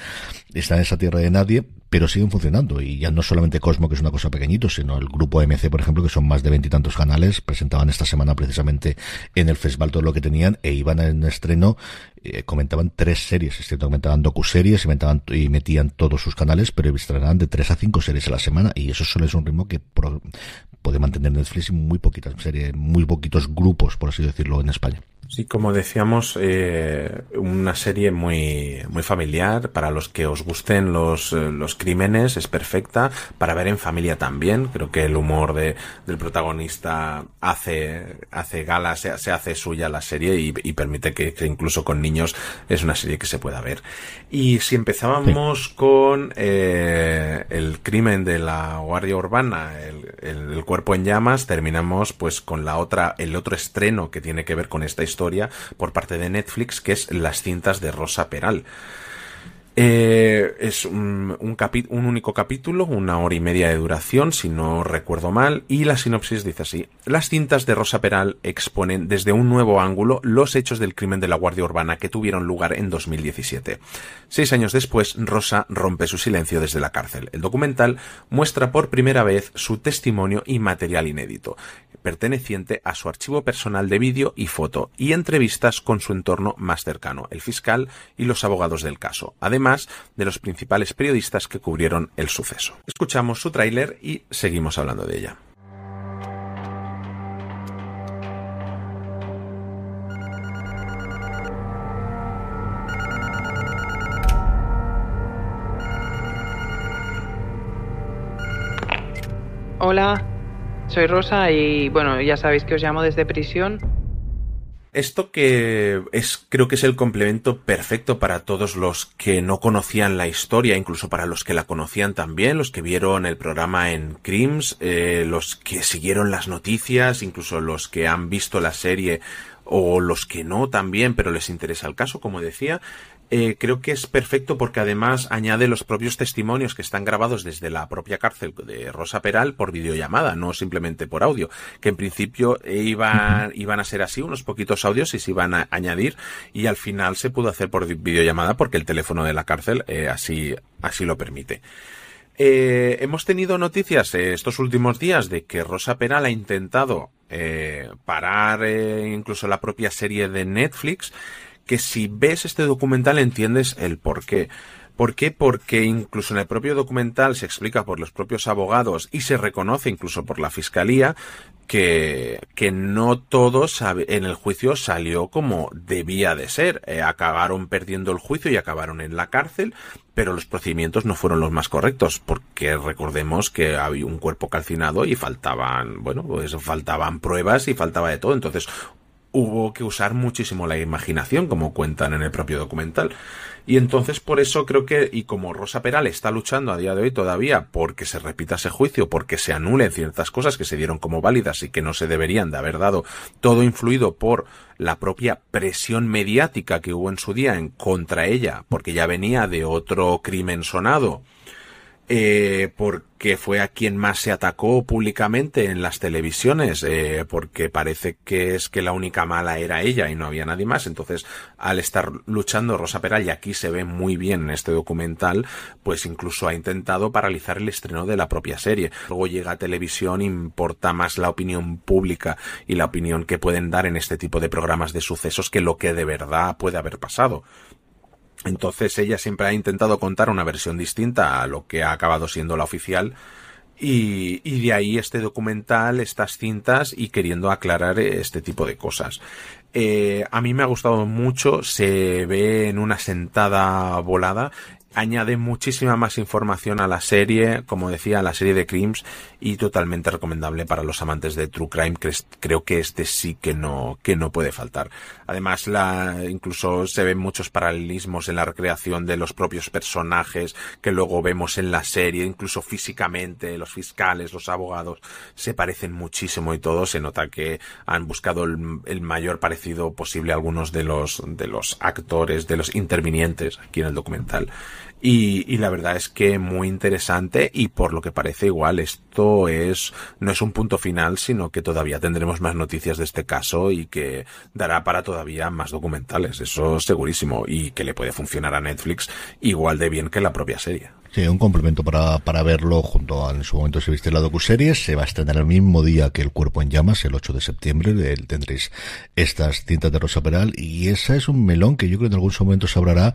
Está en esa tierra de nadie, pero siguen funcionando. Y ya no solamente Cosmo que es una cosa pequeñito sino el grupo MC por ejemplo que son más de veintitantos canales presentaban esta semana precisamente en el festival todo lo que tenían e iban en estreno eh, comentaban tres series. Es cierto comentaban docuseries y, comentaban, y metían todos sus canales pero estrenaban de tres a cinco series a la semana y eso solo es un ritmo que puede mantener Netflix y muy poquitas series muy poquitos grupos por así decirlo en España Sí, como decíamos, eh, una serie muy, muy familiar. Para los que os gusten los, eh, los crímenes, es perfecta. Para ver en familia también. Creo que el humor de, del protagonista hace, hace gala, se, se hace suya la serie y, y permite que, que, incluso con niños es una serie que se pueda ver. Y si empezábamos sí. con eh, el crimen de la Guardia Urbana, el, el, el cuerpo en llamas, terminamos pues con la otra, el otro estreno que tiene que ver con esta historia por parte de Netflix, que es Las cintas de Rosa Peral. Eh, es un, un, un, único capítulo, una hora y media de duración, si no recuerdo mal, y la sinopsis dice así. Las cintas de Rosa Peral exponen desde un nuevo ángulo los hechos del crimen de la Guardia Urbana que tuvieron lugar en 2017. Seis años después, Rosa rompe su silencio desde la cárcel. El documental muestra por primera vez su testimonio y material inédito, perteneciente a su archivo personal de vídeo y foto, y entrevistas con su entorno más cercano, el fiscal y los abogados del caso. Además, de los principales periodistas que cubrieron el suceso. Escuchamos su tráiler y seguimos hablando de ella. Hola, soy Rosa y bueno, ya sabéis que os llamo desde prisión esto que es, creo que es el complemento perfecto para todos los que no conocían la historia, incluso para los que la conocían también, los que vieron el programa en Crims, eh, los que siguieron las noticias, incluso los que han visto la serie o los que no también, pero les interesa el caso, como decía, eh, creo que es perfecto porque además añade los propios testimonios que están grabados desde la propia cárcel de Rosa Peral por videollamada, no simplemente por audio, que en principio iban, iban a ser así, unos poquitos audios y se iban a añadir y al final se pudo hacer por videollamada porque el teléfono de la cárcel eh, así, así lo permite. Eh, hemos tenido noticias eh, estos últimos días de que Rosa Peral ha intentado eh, parar incluso la propia serie de Netflix que si ves este documental entiendes el por qué. ¿Por qué? Porque incluso en el propio documental se explica por los propios abogados y se reconoce incluso por la fiscalía que, que no todo en el juicio salió como debía de ser. Eh, acabaron perdiendo el juicio y acabaron en la cárcel, pero los procedimientos no fueron los más correctos, porque recordemos que había un cuerpo calcinado y faltaban, bueno, pues faltaban pruebas y faltaba de todo. Entonces hubo que usar muchísimo la imaginación, como cuentan en el propio documental. Y entonces por eso creo que, y como Rosa Peral está luchando a día de hoy todavía porque se repita ese juicio, porque se anulen ciertas cosas que se dieron como válidas y que no se deberían de haber dado, todo influido por la propia presión mediática que hubo en su día en contra ella, porque ya venía de otro crimen sonado, eh, porque fue a quien más se atacó públicamente en las televisiones, eh, porque parece que es que la única mala era ella y no había nadie más. Entonces, al estar luchando Rosa Peral, y aquí se ve muy bien en este documental, pues incluso ha intentado paralizar el estreno de la propia serie. Luego llega a televisión, importa más la opinión pública y la opinión que pueden dar en este tipo de programas de sucesos que lo que de verdad puede haber pasado. Entonces ella siempre ha intentado contar una versión distinta a lo que ha acabado siendo la oficial Y, y, de ahí este documental, estas cintas y queriendo aclarar este tipo de cosas. Eh, a mí me ha gustado mucho, se ve en una sentada volada añade muchísima más información a la serie, como decía, a la serie de Crimes y totalmente recomendable para los amantes de True Crime, creo que este sí que no, que no puede faltar. Además, la, incluso se ven muchos paralelismos en la recreación de los propios personajes que luego vemos en la serie, incluso físicamente, los fiscales, los abogados, se parecen muchísimo y todo, se nota que han buscado el, el mayor parecido posible a algunos de los, de los actores, de los intervinientes aquí en el documental. Y, y, la verdad es que muy interesante y por lo que parece igual esto es no es un punto final sino que todavía tendremos más noticias de este caso y que dará para todavía más documentales eso segurísimo y que le puede funcionar a Netflix igual de bien que la propia serie. Sí, un complemento para, para verlo junto a, en su momento se viste la docuserie, se va a estrenar el mismo día que El Cuerpo en Llamas, el 8 de septiembre, tendréis estas cintas de Rosa Peral y esa es un melón que yo creo que en algún momento se abrirá,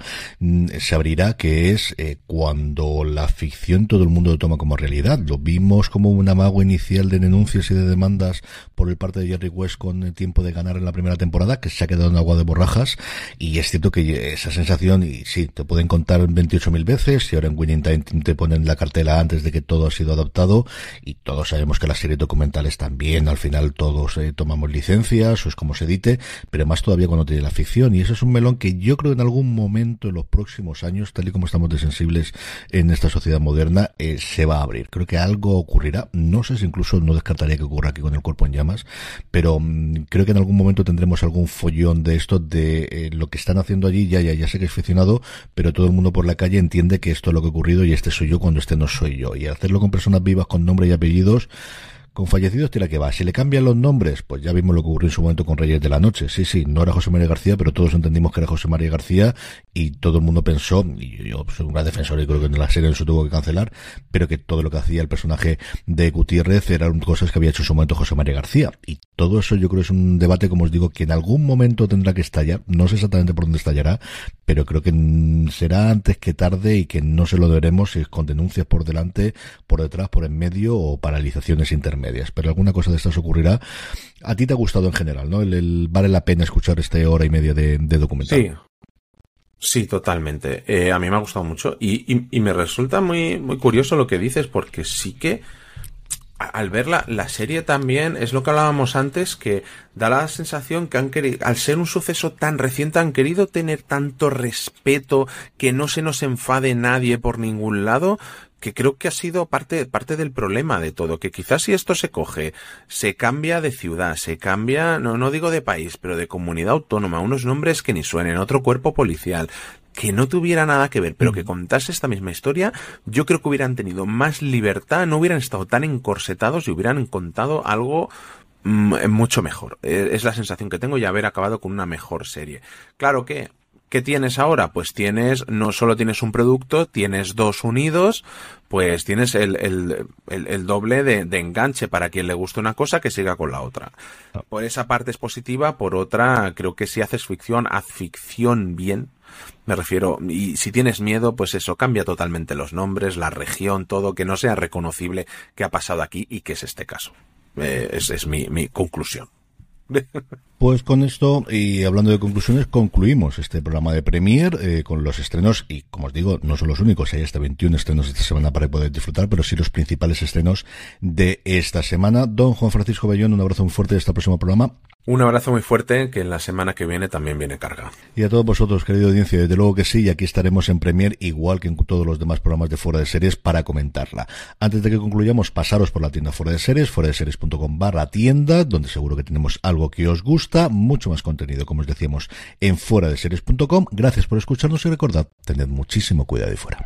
se abrirá que es eh, cuando la ficción todo el mundo lo toma como realidad. Lo vimos como un amago inicial de denuncias y de demandas por el parte de Jerry West con el tiempo de ganar en la primera temporada, que se ha quedado en agua de borrajas y es cierto que esa sensación, y sí, te pueden contar 28.000 veces y ahora en Winning te ponen la cartela antes de que todo ha sido adaptado y todos sabemos que las series documentales también al final todos eh, tomamos licencias o es como se edite, pero más todavía cuando tiene la ficción. Y eso es un melón que yo creo que en algún momento en los próximos años, tal y como estamos de sensibles en esta sociedad moderna, eh, se va a abrir. Creo que algo ocurrirá, no sé si incluso no descartaría que ocurra aquí con el cuerpo en llamas, pero mm, creo que en algún momento tendremos algún follón de esto de eh, lo que están haciendo allí, ya, ya, ya sé que es ficcionado, pero todo el mundo por la calle entiende que esto es lo que ha y este soy yo cuando este no soy yo. Y hacerlo con personas vivas con nombre y apellidos, con fallecidos tira que va. Si le cambian los nombres, pues ya vimos lo que ocurrió en su momento con Reyes de la Noche. Sí, sí, no era José María García, pero todos entendimos que era José María García y todo el mundo pensó, y yo soy un gran defensor y creo que en la serie se tuvo que cancelar, pero que todo lo que hacía el personaje de Gutiérrez eran cosas que había hecho en su momento José María García. Y todo eso yo creo es un debate, como os digo, que en algún momento tendrá que estallar. No sé exactamente por dónde estallará, pero creo que será antes que tarde y que no se lo deberemos si es con denuncias por delante, por detrás, por en medio o paralizaciones intermedias medias, pero alguna cosa de estas ocurrirá. A ti te ha gustado en general, ¿no? El, vale la pena escuchar esta hora y media de, documental. Sí. Sí, totalmente. Eh, a mí me ha gustado mucho y, y, me resulta muy, muy curioso lo que dices porque sí que al ver la, la, serie también es lo que hablábamos antes que da la sensación que han querido, al ser un suceso tan reciente han querido tener tanto respeto que no se nos enfade nadie por ningún lado que creo que ha sido parte, parte del problema de todo, que quizás si esto se coge, se cambia de ciudad, se cambia, no, no digo de país, pero de comunidad autónoma, unos nombres que ni suenen, otro cuerpo policial, que no tuviera nada que ver, pero que contase esta misma historia, yo creo que hubieran tenido más libertad, no hubieran estado tan encorsetados y hubieran contado algo mm, mucho mejor. E, es la sensación que tengo y haber acabado con una mejor serie. Claro que ¿Qué tienes ahora? Pues tienes, no solo tienes un producto, tienes dos unidos, pues tienes el, el, el, doble de, de, enganche para quien le guste una cosa que siga con la otra. Por esa parte es positiva, por otra creo que si haces ficción, haz ficción bien. Me refiero, y si tienes miedo, pues eso, cambia totalmente los nombres, la región, todo, que no sea reconocible que ha pasado aquí y que es este caso. Eh, es, es mi, mi conclusión. Pues con esto, y hablando de conclusiones, concluimos este programa de Premier eh, con los estrenos, y como os digo, no son los únicos, hay hasta 21 estrenos esta semana para poder disfrutar, pero sí los principales estrenos de esta semana. Don Juan Francisco Bellón, un abrazo muy fuerte de este próximo programa. Un abrazo muy fuerte, que en la semana que viene también viene carga. Y a todos vosotros, querido audiencia, desde luego que sí, y aquí estaremos en Premier, igual que en todos los demás programas de Fuera de Series, para comentarla. Antes de que concluyamos, pasaros por la tienda Fuera de Series, fuera de series.com barra tienda, donde seguro que tenemos algo que os gusta, mucho más contenido, como os decíamos, en fuera de series.com. Gracias por escucharnos y recordad, tened muchísimo cuidado y fuera.